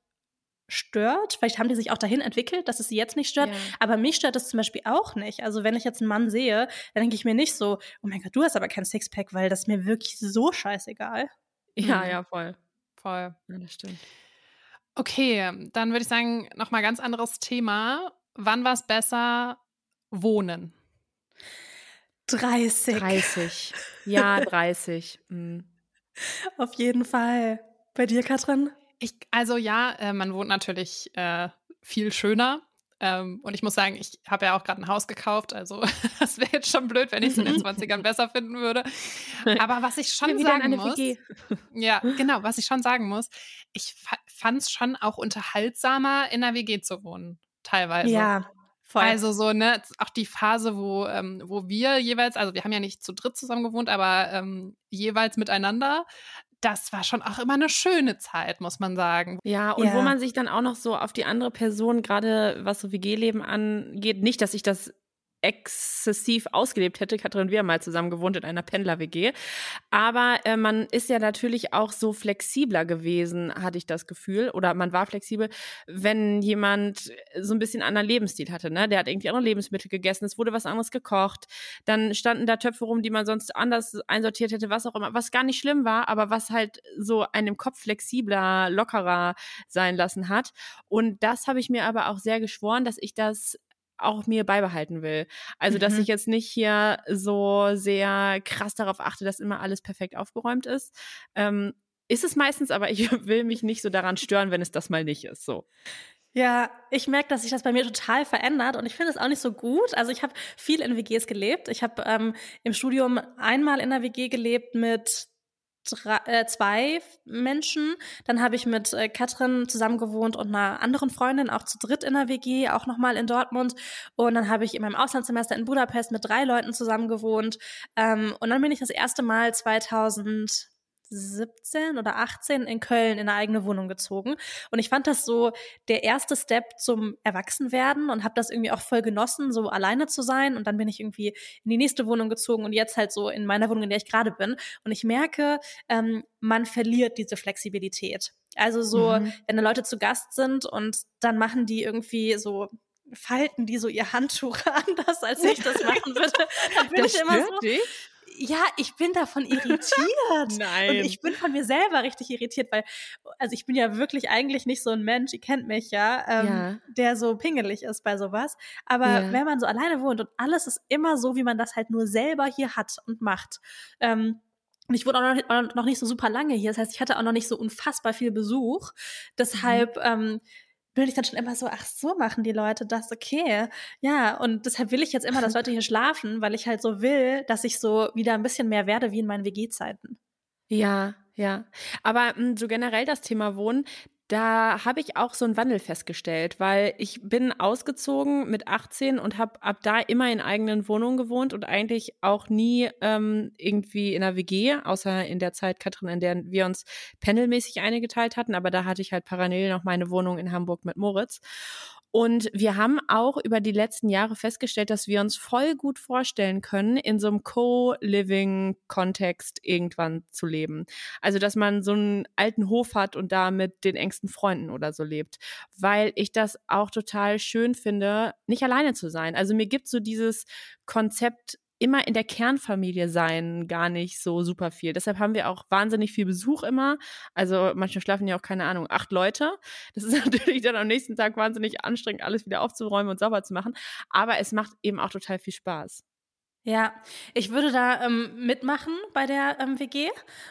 stört. Vielleicht haben die sich auch dahin entwickelt, dass es sie jetzt nicht stört. Ja. Aber mich stört es zum Beispiel auch nicht. Also wenn ich jetzt einen Mann sehe, dann denke ich mir nicht so, oh mein Gott, du hast aber kein Sixpack, weil das ist mir wirklich so scheißegal. Ja, mhm. ja, voll. Voll. Ja, das stimmt. Okay, dann würde ich sagen, nochmal ganz anderes Thema. Wann war es besser, wohnen? 30. 30. Ja, 30. Mhm. Auf jeden Fall. Bei dir, Katrin? Ich, also ja, äh, man wohnt natürlich äh, viel schöner. Ähm, und ich muss sagen, ich habe ja auch gerade ein Haus gekauft, also das wäre jetzt schon blöd, wenn ich es in den 20ern besser finden würde. Aber was ich schon sagen muss, ja, genau, was ich schon sagen muss, ich fand es schon auch unterhaltsamer, in einer WG zu wohnen, teilweise. Ja. Voll. Also so, ne, auch die Phase, wo, ähm, wo wir jeweils, also wir haben ja nicht zu dritt zusammen gewohnt, aber ähm, jeweils miteinander, das war schon auch immer eine schöne Zeit, muss man sagen. Ja, und ja. wo man sich dann auch noch so auf die andere Person, gerade was so WG-Leben angeht, nicht, dass ich das exzessiv ausgelebt hätte. Katrin, wir haben mal zusammen gewohnt in einer Pendler-WG. Aber äh, man ist ja natürlich auch so flexibler gewesen, hatte ich das Gefühl. Oder man war flexibel, wenn jemand so ein bisschen anderen Lebensstil hatte. Ne? Der hat irgendwie andere Lebensmittel gegessen, es wurde was anderes gekocht. Dann standen da Töpfe rum, die man sonst anders einsortiert hätte, was auch immer. Was gar nicht schlimm war, aber was halt so einem Kopf flexibler, lockerer sein lassen hat. Und das habe ich mir aber auch sehr geschworen, dass ich das auch mir beibehalten will. Also, dass mhm. ich jetzt nicht hier so sehr krass darauf achte, dass immer alles perfekt aufgeräumt ist. Ähm, ist es meistens, aber ich will mich nicht so daran stören, wenn es das mal nicht ist. So. Ja, ich merke, dass sich das bei mir total verändert und ich finde es auch nicht so gut. Also ich habe viel in WGs gelebt. Ich habe ähm, im Studium einmal in der WG gelebt mit drei, äh, zwei Menschen. Dann habe ich mit äh, Katrin zusammen gewohnt und einer anderen Freundin, auch zu dritt in der WG, auch nochmal in Dortmund. Und dann habe ich in meinem Auslandssemester in Budapest mit drei Leuten zusammen gewohnt. Ähm, und dann bin ich das erste Mal 2000 17 oder 18 in Köln in eine eigene Wohnung gezogen. Und ich fand das so der erste Step zum Erwachsenwerden und habe das irgendwie auch voll genossen, so alleine zu sein. Und dann bin ich irgendwie in die nächste Wohnung gezogen und jetzt halt so in meiner Wohnung, in der ich gerade bin. Und ich merke, ähm, man verliert diese Flexibilität. Also so, mhm. wenn da Leute zu Gast sind und dann machen die irgendwie so falten die so ihr Handtuch anders, als ich das machen würde. Dann bin das ich immer so. Dich? Ja, ich bin davon irritiert. Nein. Und ich bin von mir selber richtig irritiert, weil, also ich bin ja wirklich eigentlich nicht so ein Mensch, ihr kennt mich ja, ähm, ja. der so pingelig ist bei sowas. Aber ja. wenn man so alleine wohnt und alles ist immer so, wie man das halt nur selber hier hat und macht. Ähm, und ich wohne auch noch, noch nicht so super lange hier. Das heißt, ich hatte auch noch nicht so unfassbar viel Besuch. Deshalb, mhm. ähm, bin ich dann schon immer so, ach so machen die Leute das, okay. Ja, und deshalb will ich jetzt immer, dass Leute hier schlafen, weil ich halt so will, dass ich so wieder ein bisschen mehr werde wie in meinen WG-Zeiten. Ja, ja. Aber hm, so generell das Thema Wohnen, da habe ich auch so einen Wandel festgestellt, weil ich bin ausgezogen mit 18 und habe ab da immer in eigenen Wohnungen gewohnt und eigentlich auch nie ähm, irgendwie in einer WG, außer in der Zeit, Katrin, in der wir uns pendelmäßig eingeteilt hatten. Aber da hatte ich halt parallel noch meine Wohnung in Hamburg mit Moritz. Und wir haben auch über die letzten Jahre festgestellt, dass wir uns voll gut vorstellen können, in so einem Co-Living-Kontext irgendwann zu leben. Also, dass man so einen alten Hof hat und da mit den engsten Freunden oder so lebt. Weil ich das auch total schön finde, nicht alleine zu sein. Also mir gibt so dieses Konzept immer in der Kernfamilie sein gar nicht so super viel. Deshalb haben wir auch wahnsinnig viel Besuch immer. Also manchmal schlafen ja auch, keine Ahnung, acht Leute. Das ist natürlich dann am nächsten Tag wahnsinnig anstrengend, alles wieder aufzuräumen und sauber zu machen. Aber es macht eben auch total viel Spaß. Ja, ich würde da ähm, mitmachen bei der ähm, WG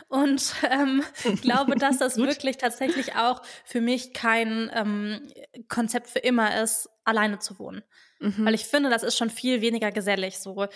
und ähm, glaube, dass das wirklich tatsächlich auch für mich kein ähm, Konzept für immer ist, alleine zu wohnen. Mhm. Weil ich finde, das ist schon viel weniger gesellig. So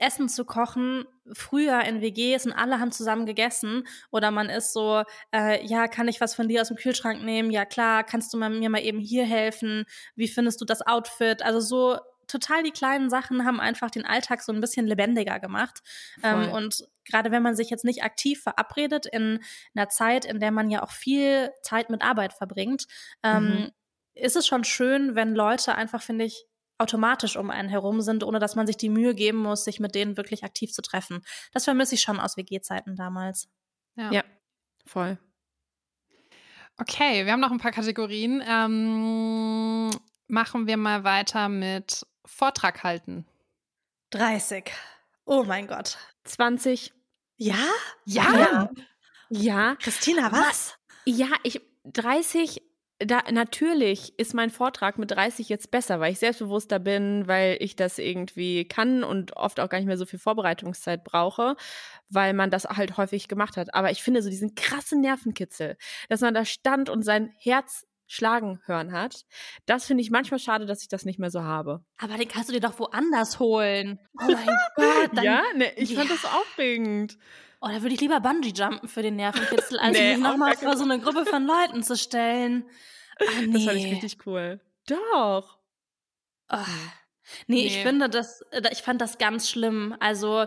Essen zu kochen, früher in WGs und alle haben zusammen gegessen oder man ist so, äh, ja, kann ich was von dir aus dem Kühlschrank nehmen? Ja, klar, kannst du mir mal eben hier helfen? Wie findest du das Outfit? Also so total die kleinen Sachen haben einfach den Alltag so ein bisschen lebendiger gemacht. Ähm, und gerade wenn man sich jetzt nicht aktiv verabredet in einer Zeit, in der man ja auch viel Zeit mit Arbeit verbringt, ähm, mhm. ist es schon schön, wenn Leute einfach, finde ich, automatisch um einen herum sind, ohne dass man sich die Mühe geben muss, sich mit denen wirklich aktiv zu treffen. Das vermisse ich schon aus WG-Zeiten damals. Ja. ja, voll. Okay, wir haben noch ein paar Kategorien. Ähm, machen wir mal weiter mit Vortrag halten? 30. Oh mein Gott. 20. Ja? Ja. Ja. ja. Christina, was? Ja, ich 30 da, natürlich ist mein Vortrag mit 30 jetzt besser, weil ich selbstbewusster bin, weil ich das irgendwie kann und oft auch gar nicht mehr so viel Vorbereitungszeit brauche, weil man das halt häufig gemacht hat. Aber ich finde so diesen krassen Nervenkitzel, dass man da stand und sein Herz schlagen hören hat. Das finde ich manchmal schade, dass ich das nicht mehr so habe. Aber den kannst du dir doch woanders holen. Oh mein Gott. Dann, ja, ne, ich ja. fand das aufregend. Oh, da würde ich lieber Bungee jumpen für den Nervenkitzel, als nee, mich nochmal vor so eine Gruppe von Leuten zu stellen. Ah, nee. Das fand ich richtig cool. Doch. Oh. Nee, nee, ich finde das, äh, ich fand das ganz schlimm. Also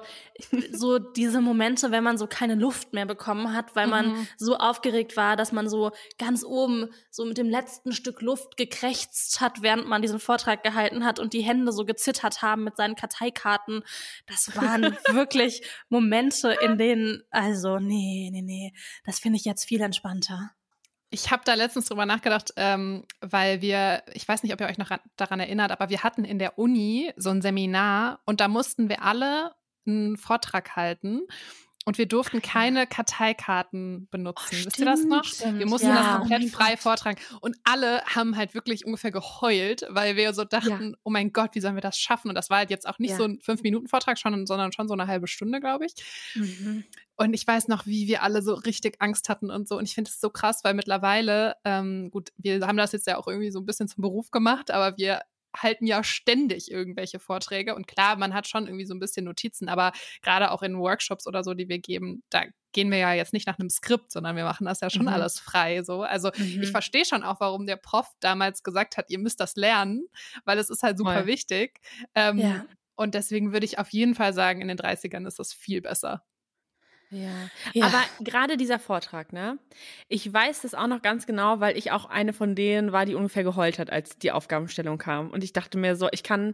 so diese Momente, wenn man so keine Luft mehr bekommen hat, weil man mhm. so aufgeregt war, dass man so ganz oben so mit dem letzten Stück Luft gekrächzt hat, während man diesen Vortrag gehalten hat und die Hände so gezittert haben mit seinen Karteikarten. Das waren wirklich Momente, in denen, also nee, nee, nee, das finde ich jetzt viel entspannter. Ich habe da letztens drüber nachgedacht, ähm, weil wir, ich weiß nicht, ob ihr euch noch daran erinnert, aber wir hatten in der Uni so ein Seminar und da mussten wir alle einen Vortrag halten. Und wir durften keine Karteikarten benutzen. Oh, Wisst ihr das noch? Stimmt, wir mussten ja. das komplett oh frei vortragen. Und alle haben halt wirklich ungefähr geheult, weil wir so dachten, ja. oh mein Gott, wie sollen wir das schaffen? Und das war halt jetzt auch nicht ja. so ein Fünf-Minuten-Vortrag, sondern schon so eine halbe Stunde, glaube ich. Mhm. Und ich weiß noch, wie wir alle so richtig Angst hatten und so. Und ich finde es so krass, weil mittlerweile, ähm, gut, wir haben das jetzt ja auch irgendwie so ein bisschen zum Beruf gemacht, aber wir halten ja ständig irgendwelche Vorträge. Und klar, man hat schon irgendwie so ein bisschen Notizen, aber gerade auch in Workshops oder so, die wir geben, da gehen wir ja jetzt nicht nach einem Skript, sondern wir machen das ja schon mhm. alles frei. So. Also mhm. ich verstehe schon auch, warum der Prof damals gesagt hat, ihr müsst das lernen, weil es ist halt super Voll. wichtig. Ähm, ja. Und deswegen würde ich auf jeden Fall sagen, in den 30ern ist das viel besser. Ja. ja. Aber gerade dieser Vortrag, ne? Ich weiß das auch noch ganz genau, weil ich auch eine von denen war, die ungefähr geheult hat, als die Aufgabenstellung kam. Und ich dachte mir so, ich kann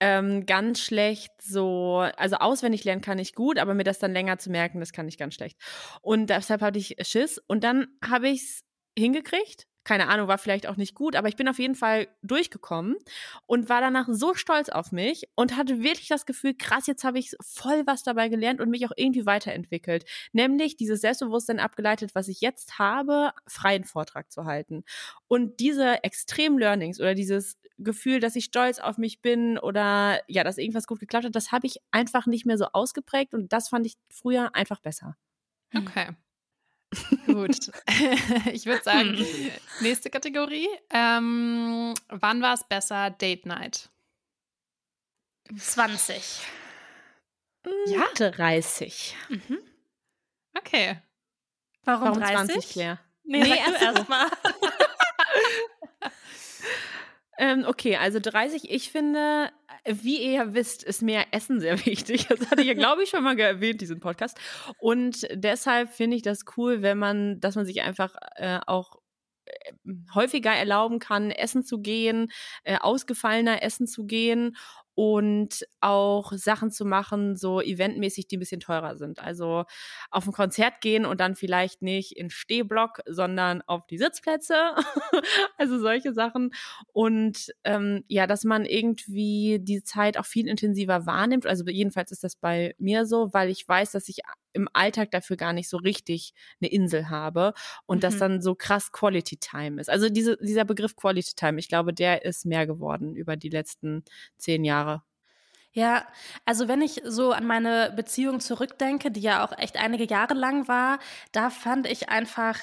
ähm, ganz schlecht so, also auswendig lernen kann ich gut, aber mir das dann länger zu merken, das kann ich ganz schlecht. Und deshalb hatte ich Schiss. Und dann habe ich es hingekriegt, keine Ahnung, war vielleicht auch nicht gut, aber ich bin auf jeden Fall durchgekommen und war danach so stolz auf mich und hatte wirklich das Gefühl, krass, jetzt habe ich voll was dabei gelernt und mich auch irgendwie weiterentwickelt. Nämlich dieses Selbstbewusstsein abgeleitet, was ich jetzt habe, freien Vortrag zu halten. Und diese extrem Learnings oder dieses Gefühl, dass ich stolz auf mich bin oder ja, dass irgendwas gut geklappt hat, das habe ich einfach nicht mehr so ausgeprägt und das fand ich früher einfach besser. Okay. Gut. ich würde sagen, hm. nächste Kategorie. Ähm, wann war es besser? Date Night. 20. Ja? 30. Mhm. Okay. Warum, Warum 30? 20, Claire? Nee, nee erstmal. ähm, okay, also 30. Ich finde, wie ihr ja wisst, ist mir Essen sehr wichtig. Das hatte ich ja, glaube ich, schon mal erwähnt, diesen Podcast. Und deshalb finde ich das cool, wenn man, dass man sich einfach äh, auch äh, häufiger erlauben kann, essen zu gehen, äh, ausgefallener essen zu gehen und auch Sachen zu machen, so eventmäßig, die ein bisschen teurer sind. Also auf ein Konzert gehen und dann vielleicht nicht in Stehblock, sondern auf die Sitzplätze. also solche Sachen. Und ähm, ja, dass man irgendwie die Zeit auch viel intensiver wahrnimmt. Also jedenfalls ist das bei mir so, weil ich weiß, dass ich im Alltag dafür gar nicht so richtig eine Insel habe und mhm. das dann so krass Quality Time ist. Also diese, dieser Begriff Quality Time, ich glaube, der ist mehr geworden über die letzten zehn Jahre. Ja, also wenn ich so an meine Beziehung zurückdenke, die ja auch echt einige Jahre lang war, da fand ich einfach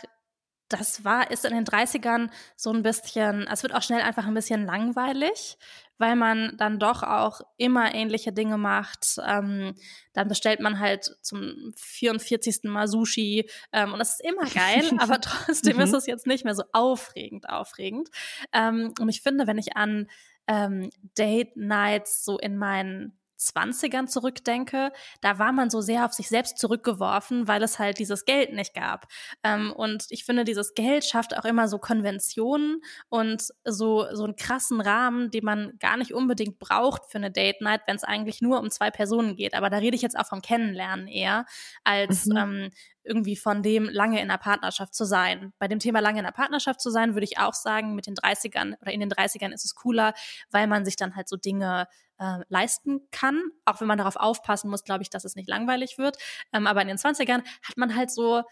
das war, ist in den 30ern so ein bisschen, es wird auch schnell einfach ein bisschen langweilig, weil man dann doch auch immer ähnliche Dinge macht. Ähm, dann bestellt man halt zum 44. Mal Sushi ähm, und das ist immer geil, aber trotzdem ist mhm. es jetzt nicht mehr so aufregend, aufregend. Ähm, und ich finde, wenn ich an ähm, Date Nights so in meinen 20ern zurückdenke, da war man so sehr auf sich selbst zurückgeworfen, weil es halt dieses Geld nicht gab. Ähm, und ich finde, dieses Geld schafft auch immer so Konventionen und so, so einen krassen Rahmen, den man gar nicht unbedingt braucht für eine Date Night, wenn es eigentlich nur um zwei Personen geht. Aber da rede ich jetzt auch vom Kennenlernen eher, als mhm. ähm, irgendwie von dem lange in einer Partnerschaft zu sein. Bei dem Thema lange in einer Partnerschaft zu sein, würde ich auch sagen, mit den 30ern oder in den 30ern ist es cooler, weil man sich dann halt so Dinge äh, leisten kann. Auch wenn man darauf aufpassen muss, glaube ich, dass es nicht langweilig wird. Ähm, aber in den 20ern hat man halt so,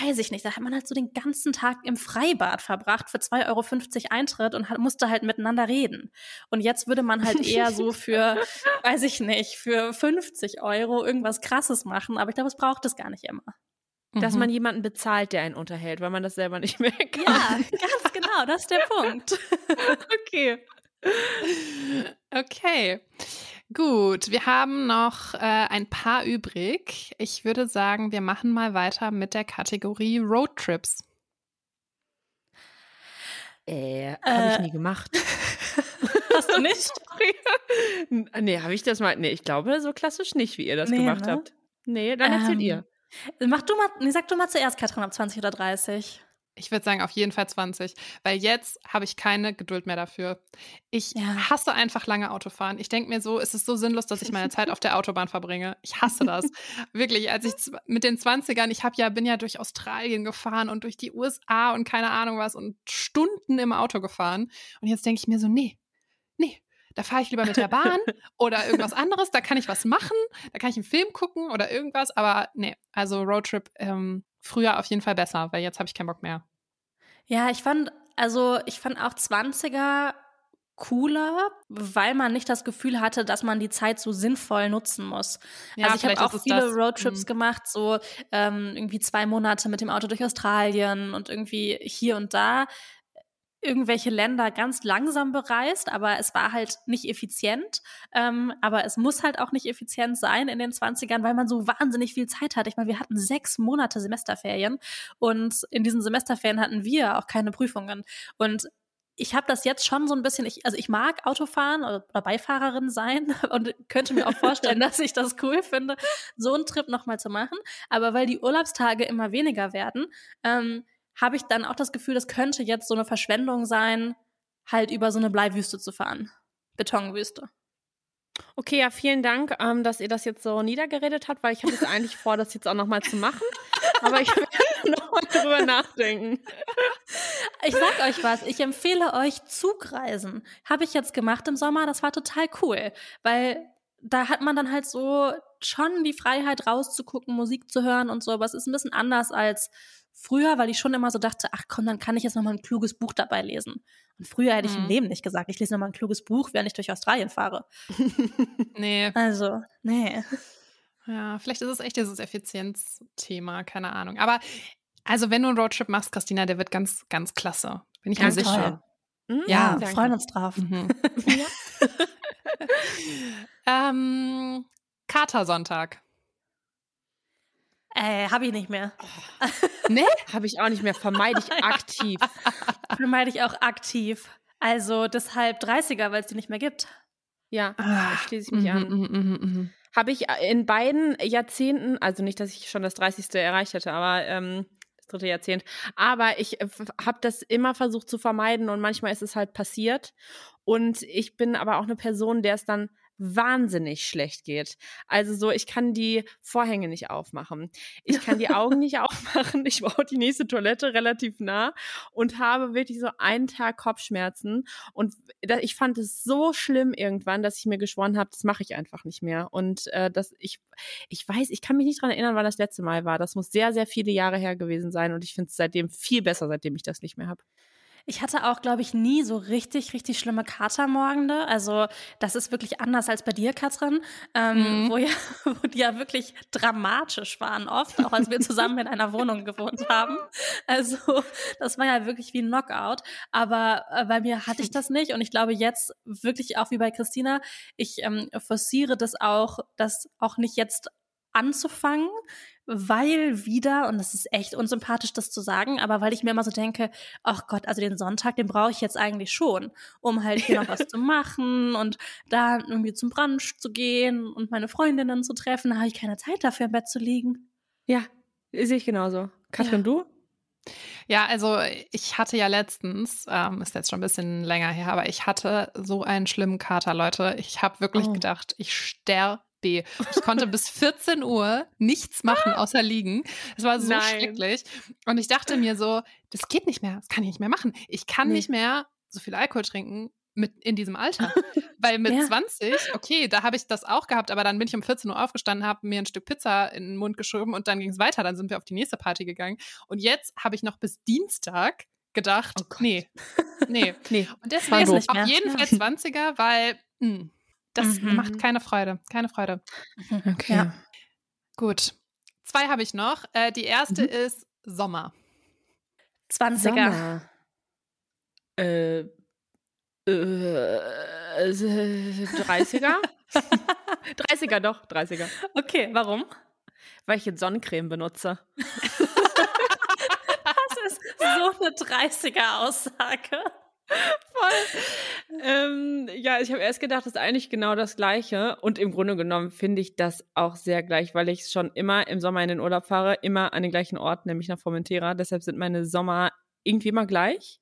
weiß ich nicht, da hat man halt so den ganzen Tag im Freibad verbracht für 2,50 Euro Eintritt und hat, musste halt miteinander reden. Und jetzt würde man halt eher so für, weiß ich nicht, für 50 Euro irgendwas Krasses machen. Aber ich glaube, es braucht es gar nicht immer. Dass mhm. man jemanden bezahlt, der einen unterhält, weil man das selber nicht mehr kann. Ja, ganz genau, das ist der Punkt. okay. Okay. Gut, wir haben noch äh, ein paar übrig. Ich würde sagen, wir machen mal weiter mit der Kategorie Roadtrips. Äh, habe ich äh. nie gemacht. Hast du nicht? nee, habe ich das mal. Nee, ich glaube so klassisch nicht, wie ihr das nee, gemacht ne? habt. Nee, dann erzählt ähm, ihr. Mach du mal, nee, sag du mal zuerst, Katrin, ab 20 oder 30. Ich würde sagen, auf jeden Fall 20, weil jetzt habe ich keine Geduld mehr dafür. Ich ja. hasse einfach lange Autofahren. Ich denke mir so, es ist so sinnlos, dass ich meine Zeit auf der Autobahn verbringe. Ich hasse das. Wirklich, als ich mit den 20ern, ich habe ja, bin ja durch Australien gefahren und durch die USA und keine Ahnung was und Stunden im Auto gefahren. Und jetzt denke ich mir so, nee, nee, da fahre ich lieber mit der Bahn oder irgendwas anderes, da kann ich was machen, da kann ich einen Film gucken oder irgendwas, aber nee, also Roadtrip ähm, früher auf jeden Fall besser, weil jetzt habe ich keinen Bock mehr. Ja, ich fand, also ich fand auch 20er cooler, weil man nicht das Gefühl hatte, dass man die Zeit so sinnvoll nutzen muss. Ja, also ich habe auch viele das. Roadtrips mhm. gemacht, so ähm, irgendwie zwei Monate mit dem Auto durch Australien und irgendwie hier und da irgendwelche Länder ganz langsam bereist, aber es war halt nicht effizient. Ähm, aber es muss halt auch nicht effizient sein in den 20ern, weil man so wahnsinnig viel Zeit hat. Ich meine, wir hatten sechs Monate Semesterferien und in diesen Semesterferien hatten wir auch keine Prüfungen. Und ich habe das jetzt schon so ein bisschen, ich, also ich mag Autofahren oder, oder Beifahrerin sein und könnte mir auch vorstellen, dass ich das cool finde, so einen Trip nochmal zu machen. Aber weil die Urlaubstage immer weniger werden, ähm, habe ich dann auch das Gefühl, das könnte jetzt so eine Verschwendung sein, halt über so eine Bleiwüste zu fahren. Betonwüste. Okay, ja, vielen Dank, ähm, dass ihr das jetzt so niedergeredet habt, weil ich hatte jetzt eigentlich vor, das jetzt auch nochmal zu machen. Aber ich werde nochmal drüber nachdenken. Ich sag euch was, ich empfehle euch Zugreisen. Habe ich jetzt gemacht im Sommer, das war total cool, weil da hat man dann halt so schon die Freiheit rauszugucken, Musik zu hören und so, aber es ist ein bisschen anders als früher, weil ich schon immer so dachte, ach komm, dann kann ich jetzt noch mal ein kluges Buch dabei lesen. Und früher hätte ich mhm. im Leben nicht gesagt, ich lese noch mal ein kluges Buch, während ich durch Australien fahre. nee. Also, nee. Ja, vielleicht ist es echt dieses Effizienzthema, keine Ahnung. Aber also, wenn du einen Roadtrip machst, Christina, der wird ganz, ganz klasse. Bin ich mir sicher. Mhm, ja, wir freuen uns drauf. Mhm. ähm, Katersonntag. Äh, habe ich nicht mehr. Oh. ne? habe ich auch nicht mehr. Vermeide ich aktiv. Vermeide ich auch aktiv. Also deshalb 30er, weil es die nicht mehr gibt. Ja, ah, schließe ich mich an. Mm, mm, mm, habe ich in beiden Jahrzehnten, also nicht, dass ich schon das 30. erreicht hätte, aber ähm, das dritte Jahrzehnt. Aber ich äh, habe das immer versucht zu vermeiden und manchmal ist es halt passiert. Und ich bin aber auch eine Person, der es dann wahnsinnig schlecht geht. Also so, ich kann die Vorhänge nicht aufmachen. Ich kann die Augen nicht aufmachen. Ich brauche die nächste Toilette relativ nah und habe wirklich so einen Tag Kopfschmerzen. Und ich fand es so schlimm irgendwann, dass ich mir geschworen habe, das mache ich einfach nicht mehr. Und äh, dass ich, ich weiß, ich kann mich nicht dran erinnern, wann das letzte Mal war. Das muss sehr, sehr viele Jahre her gewesen sein. Und ich finde es seitdem viel besser, seitdem ich das nicht mehr habe. Ich hatte auch, glaube ich, nie so richtig, richtig schlimme Katermorgende. Also das ist wirklich anders als bei dir, Katrin, ähm, mhm. wo, ja, wo die ja wirklich dramatisch waren oft, auch als wir zusammen in einer Wohnung gewohnt haben. Also das war ja wirklich wie ein Knockout. Aber äh, bei mir hatte ich das nicht und ich glaube jetzt wirklich auch wie bei Christina, ich ähm, forciere das auch, das auch nicht jetzt anzufangen, weil wieder, und das ist echt unsympathisch, das zu sagen, aber weil ich mir immer so denke, ach Gott, also den Sonntag, den brauche ich jetzt eigentlich schon, um halt hier noch was zu machen und da irgendwie zum Brunch zu gehen und meine Freundinnen zu treffen. Da habe ich keine Zeit dafür im Bett zu liegen. Ja, sehe ich genauso. Katrin, ja. du? Ja, also ich hatte ja letztens, ähm, ist jetzt schon ein bisschen länger her, aber ich hatte so einen schlimmen Kater, Leute. Ich habe wirklich oh. gedacht, ich sterbe B. Ich konnte bis 14 Uhr nichts machen, außer liegen. Das war so Nein. schrecklich. Und ich dachte mir so, das geht nicht mehr, das kann ich nicht mehr machen. Ich kann nee. nicht mehr so viel Alkohol trinken mit in diesem Alter. Weil mit ja. 20, okay, da habe ich das auch gehabt, aber dann bin ich um 14 Uhr aufgestanden, habe mir ein Stück Pizza in den Mund geschoben und dann ging es weiter. Dann sind wir auf die nächste Party gegangen. Und jetzt habe ich noch bis Dienstag gedacht, oh nee, nee, nee. Und deswegen auf jeden Fall 20er, weil mh, hm, das mhm. macht keine Freude. Keine Freude. Okay. Ja. Gut. Zwei habe ich noch. Äh, die erste mhm. ist Sommer. 20er. Sommer. Äh, äh, 30er? 30er doch, 30er. Okay, warum? Weil ich jetzt Sonnencreme benutze. das ist so eine 30er-Aussage. Voll. Ähm, ja, ich habe erst gedacht, das ist eigentlich genau das Gleiche. Und im Grunde genommen finde ich das auch sehr gleich, weil ich schon immer im Sommer in den Urlaub fahre, immer an den gleichen Ort, nämlich nach Formentera. Deshalb sind meine Sommer irgendwie immer gleich.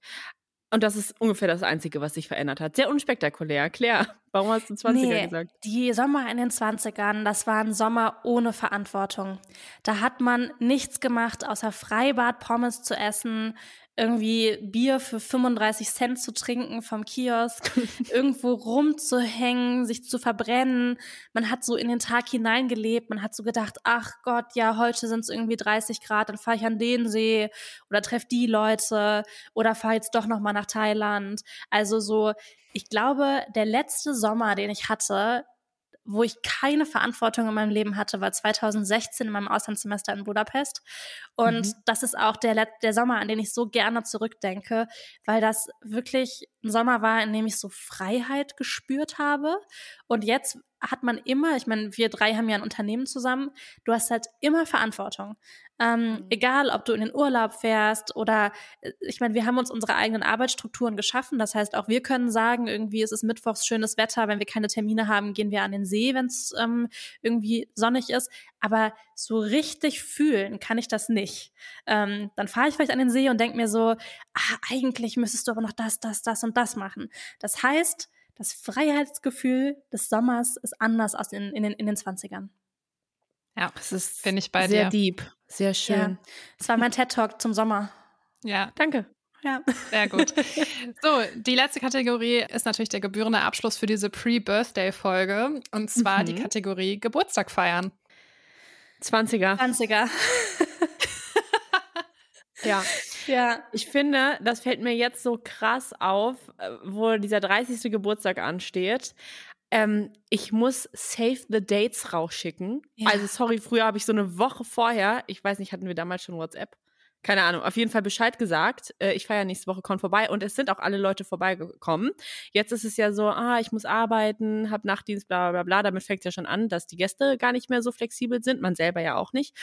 Und das ist ungefähr das Einzige, was sich verändert hat. Sehr unspektakulär. Claire, warum hast du 20er nee, gesagt? Die Sommer in den 20ern, das waren Sommer ohne Verantwortung. Da hat man nichts gemacht, außer Freibad, Pommes zu essen, irgendwie Bier für 35 Cent zu trinken vom Kiosk, irgendwo rumzuhängen, sich zu verbrennen. Man hat so in den Tag hineingelebt. Man hat so gedacht, ach Gott, ja, heute sind es irgendwie 30 Grad, dann fahre ich an den See oder treffe die Leute oder fahre jetzt doch noch mal nach Thailand. Also so, ich glaube, der letzte Sommer, den ich hatte, wo ich keine Verantwortung in meinem Leben hatte, war 2016 in meinem Auslandssemester in Budapest. Und mhm. das ist auch der, der Sommer, an den ich so gerne zurückdenke, weil das wirklich ein Sommer war, in dem ich so Freiheit gespürt habe. Und jetzt hat man immer, ich meine, wir drei haben ja ein Unternehmen zusammen, du hast halt immer Verantwortung. Ähm, mhm. Egal, ob du in den Urlaub fährst oder äh, ich meine, wir haben uns unsere eigenen Arbeitsstrukturen geschaffen. Das heißt, auch wir können sagen, irgendwie ist es mittwochs schönes Wetter, wenn wir keine Termine haben, gehen wir an den See, wenn es ähm, irgendwie sonnig ist. Aber so richtig fühlen kann ich das nicht. Ähm, dann fahre ich vielleicht an den See und denke mir so, ah, eigentlich müsstest du aber noch das, das, das und das machen. Das heißt, das Freiheitsgefühl des Sommers ist anders als in, in, den, in den 20ern. Ja, das ist, finde ich bei sehr dir. deep, sehr schön. Ja, das war mein TED-Talk zum Sommer. Ja. Danke. Ja. Sehr gut. So, die letzte Kategorie ist natürlich der gebührende Abschluss für diese Pre-Birthday-Folge. Und zwar mhm. die Kategorie Geburtstag feiern. 20er. 20er. ja. Ja. Ich finde, das fällt mir jetzt so krass auf, äh, wo dieser 30. Geburtstag ansteht. Ähm, ich muss Save the Dates rausschicken. Ja. Also, sorry, früher habe ich so eine Woche vorher, ich weiß nicht, hatten wir damals schon WhatsApp? Keine Ahnung, auf jeden Fall Bescheid gesagt. Äh, ich feiere nächste Woche, komm vorbei. Und es sind auch alle Leute vorbeigekommen. Jetzt ist es ja so, ah, ich muss arbeiten, hab Nachtdienst, bla bla bla. Damit fängt ja schon an, dass die Gäste gar nicht mehr so flexibel sind, man selber ja auch nicht.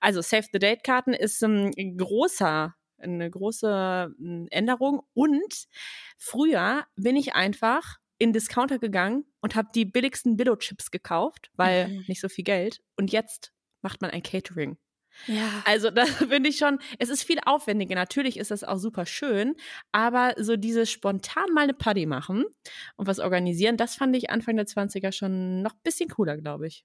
Also Save the Date-Karten ist ein großer eine große hm, Änderung. Und früher bin ich einfach in Discounter gegangen und habe die billigsten Billo-Chips gekauft, weil mhm. nicht so viel Geld. Und jetzt macht man ein Catering. Ja. Also da finde ich schon, es ist viel aufwendiger. Natürlich ist das auch super schön, aber so dieses spontan mal eine Party machen und was organisieren, das fand ich Anfang der 20er schon noch ein bisschen cooler, glaube ich.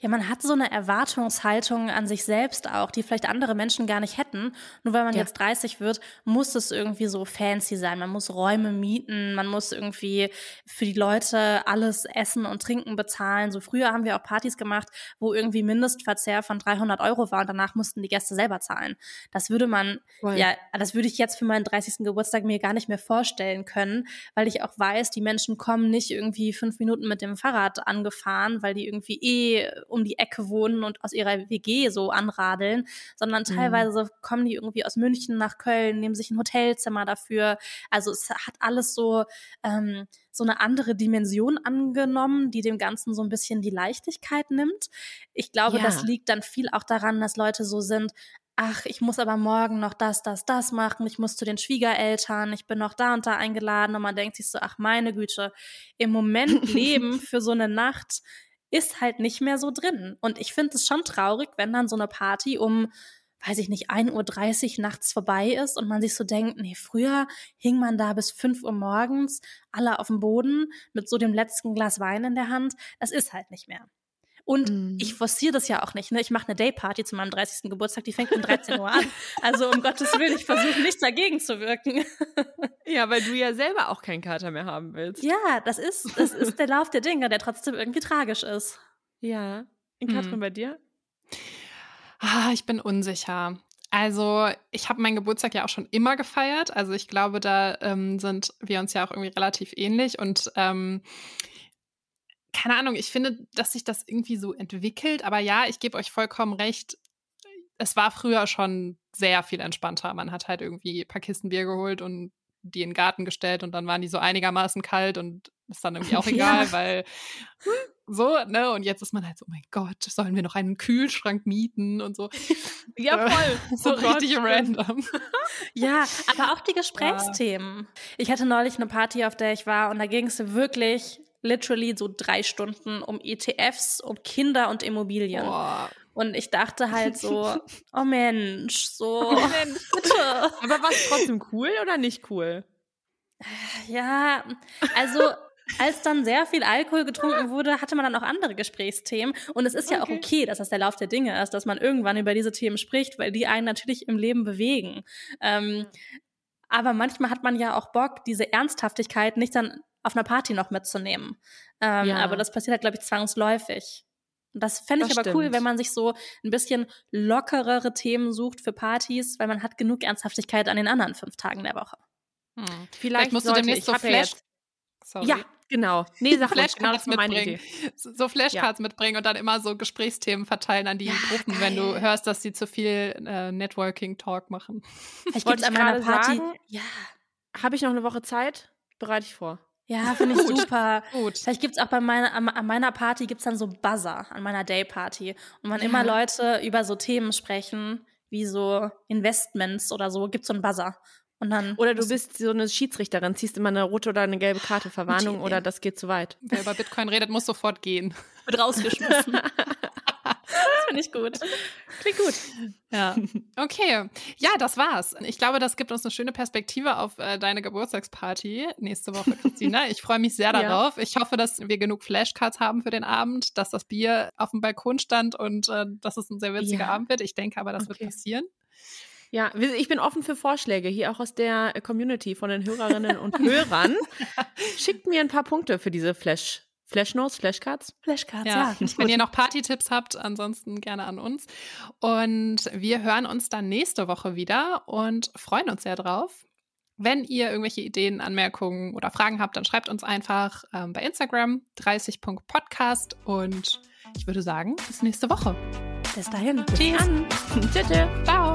Ja, man hat so eine Erwartungshaltung an sich selbst auch, die vielleicht andere Menschen gar nicht hätten. Nur weil man ja. jetzt 30 wird, muss es irgendwie so fancy sein. Man muss Räume mieten, man muss irgendwie für die Leute alles Essen und Trinken bezahlen. So früher haben wir auch Partys gemacht, wo irgendwie Mindestverzehr von 300 Euro war und danach mussten die Gäste selber zahlen. Das würde man, Voll. ja, das würde ich jetzt für meinen 30. Geburtstag mir gar nicht mehr vorstellen können, weil ich auch weiß, die Menschen kommen nicht irgendwie fünf Minuten mit dem Fahrrad angefahren, weil die irgendwie eh um die Ecke wohnen und aus ihrer WG so anradeln, sondern mhm. teilweise mhm. kommen die irgendwie aus München nach Köln, nehmen sich ein Hotelzimmer dafür. Also es hat alles so ähm, so eine andere Dimension angenommen, die dem Ganzen so ein bisschen die Leichtigkeit nimmt. Ich glaube, ja. das liegt dann viel auch daran, dass Leute so sind, ach, ich muss aber morgen noch das, das, das machen, ich muss zu den Schwiegereltern, ich bin noch da und da eingeladen und man denkt sich so, ach meine Güte, im Moment leben für so eine Nacht ist halt nicht mehr so drin. Und ich finde es schon traurig, wenn dann so eine Party um, weiß ich nicht, 1.30 Uhr nachts vorbei ist und man sich so denkt, nee, früher hing man da bis 5 Uhr morgens, alle auf dem Boden mit so dem letzten Glas Wein in der Hand. Das ist halt nicht mehr. Und mhm. ich forciere das ja auch nicht. Ne? Ich mache eine Dayparty zu meinem 30. Geburtstag, die fängt um 13 Uhr an. Also um Gottes Willen, ich versuche nichts dagegen zu wirken. ja, weil du ja selber auch keinen Kater mehr haben willst. Ja, das ist, das ist der Lauf der Dinge, der trotzdem irgendwie tragisch ist. Ja. In Katrin, mhm. bei dir? Ah, ich bin unsicher. Also, ich habe meinen Geburtstag ja auch schon immer gefeiert. Also, ich glaube, da ähm, sind wir uns ja auch irgendwie relativ ähnlich. Und ähm, keine Ahnung, ich finde, dass sich das irgendwie so entwickelt. Aber ja, ich gebe euch vollkommen recht. Es war früher schon sehr viel entspannter. Man hat halt irgendwie ein paar Kisten Bier geholt und die in den Garten gestellt und dann waren die so einigermaßen kalt und ist dann irgendwie auch egal, ja. weil so, ne? Und jetzt ist man halt so, oh mein Gott, sollen wir noch einen Kühlschrank mieten und so. Ja, voll. so oh richtig Gott. random. Ja, aber auch die Gesprächsthemen. Ja. Ich hatte neulich eine Party, auf der ich war und da ging es wirklich literally so drei Stunden um ETFs, um Kinder und Immobilien. Boah. Und ich dachte halt so, oh Mensch, so, oh Mensch, bitte. Aber war es trotzdem cool oder nicht cool? Ja, also als dann sehr viel Alkohol getrunken wurde, hatte man dann auch andere Gesprächsthemen. Und es ist ja okay. auch okay, dass das der Lauf der Dinge ist, dass man irgendwann über diese Themen spricht, weil die einen natürlich im Leben bewegen. Ähm, aber manchmal hat man ja auch Bock, diese Ernsthaftigkeit nicht dann auf einer Party noch mitzunehmen. Ähm, ja. Aber das passiert halt, glaube ich, zwangsläufig. Und das fände ich das aber stimmt. cool, wenn man sich so ein bisschen lockerere Themen sucht für Partys, weil man hat genug Ernsthaftigkeit an den anderen fünf Tagen der Woche. Hm. Vielleicht, Vielleicht musst du demnächst so Flash. Sorry. Ja, genau. Nee, sag Flashcards genau, mitbringen. So Flashcards ja. mitbringen und dann immer so Gesprächsthemen verteilen an die ja, Gruppen, geil. wenn du hörst, dass sie zu viel äh, Networking-Talk machen. Ich wollte an meiner Party. Sagen, ja. Habe ich noch eine Woche Zeit? Bereite ich vor. Ja, finde ich super. Gut. Vielleicht gibt's auch bei meiner, an meiner Party gibt's dann so Buzzer, an meiner Dayparty. Und wenn ja. immer Leute über so Themen sprechen, wie so Investments oder so, gibt's so einen Buzzer. Und dann oder du bist so eine Schiedsrichterin, ziehst immer eine rote oder eine gelbe Karte, Verwarnung oder das geht zu weit. Wer über Bitcoin redet, muss sofort gehen. Wird rausgeschmissen. Finde ich gut. Klingt gut. Ja. Okay. Ja, das war's. Ich glaube, das gibt uns eine schöne Perspektive auf äh, deine Geburtstagsparty nächste Woche, Christina. Ich freue mich sehr darauf. Ja. Ich hoffe, dass wir genug Flashcards haben für den Abend, dass das Bier auf dem Balkon stand und äh, dass es ein sehr witziger ja. Abend wird. Ich denke aber, das okay. wird passieren. Ja, ich bin offen für Vorschläge, hier auch aus der Community von den Hörerinnen und Hörern. Schickt mir ein paar Punkte für diese Flash. Flashnotes, Flashcards? Flashcards, ja. ja. Wenn ihr noch Party-Tipps habt, ansonsten gerne an uns. Und wir hören uns dann nächste Woche wieder und freuen uns sehr drauf. Wenn ihr irgendwelche Ideen, Anmerkungen oder Fragen habt, dann schreibt uns einfach ähm, bei Instagram 30.podcast und ich würde sagen, bis nächste Woche. Bis dahin. Tschüss. Tschüss. Ciao.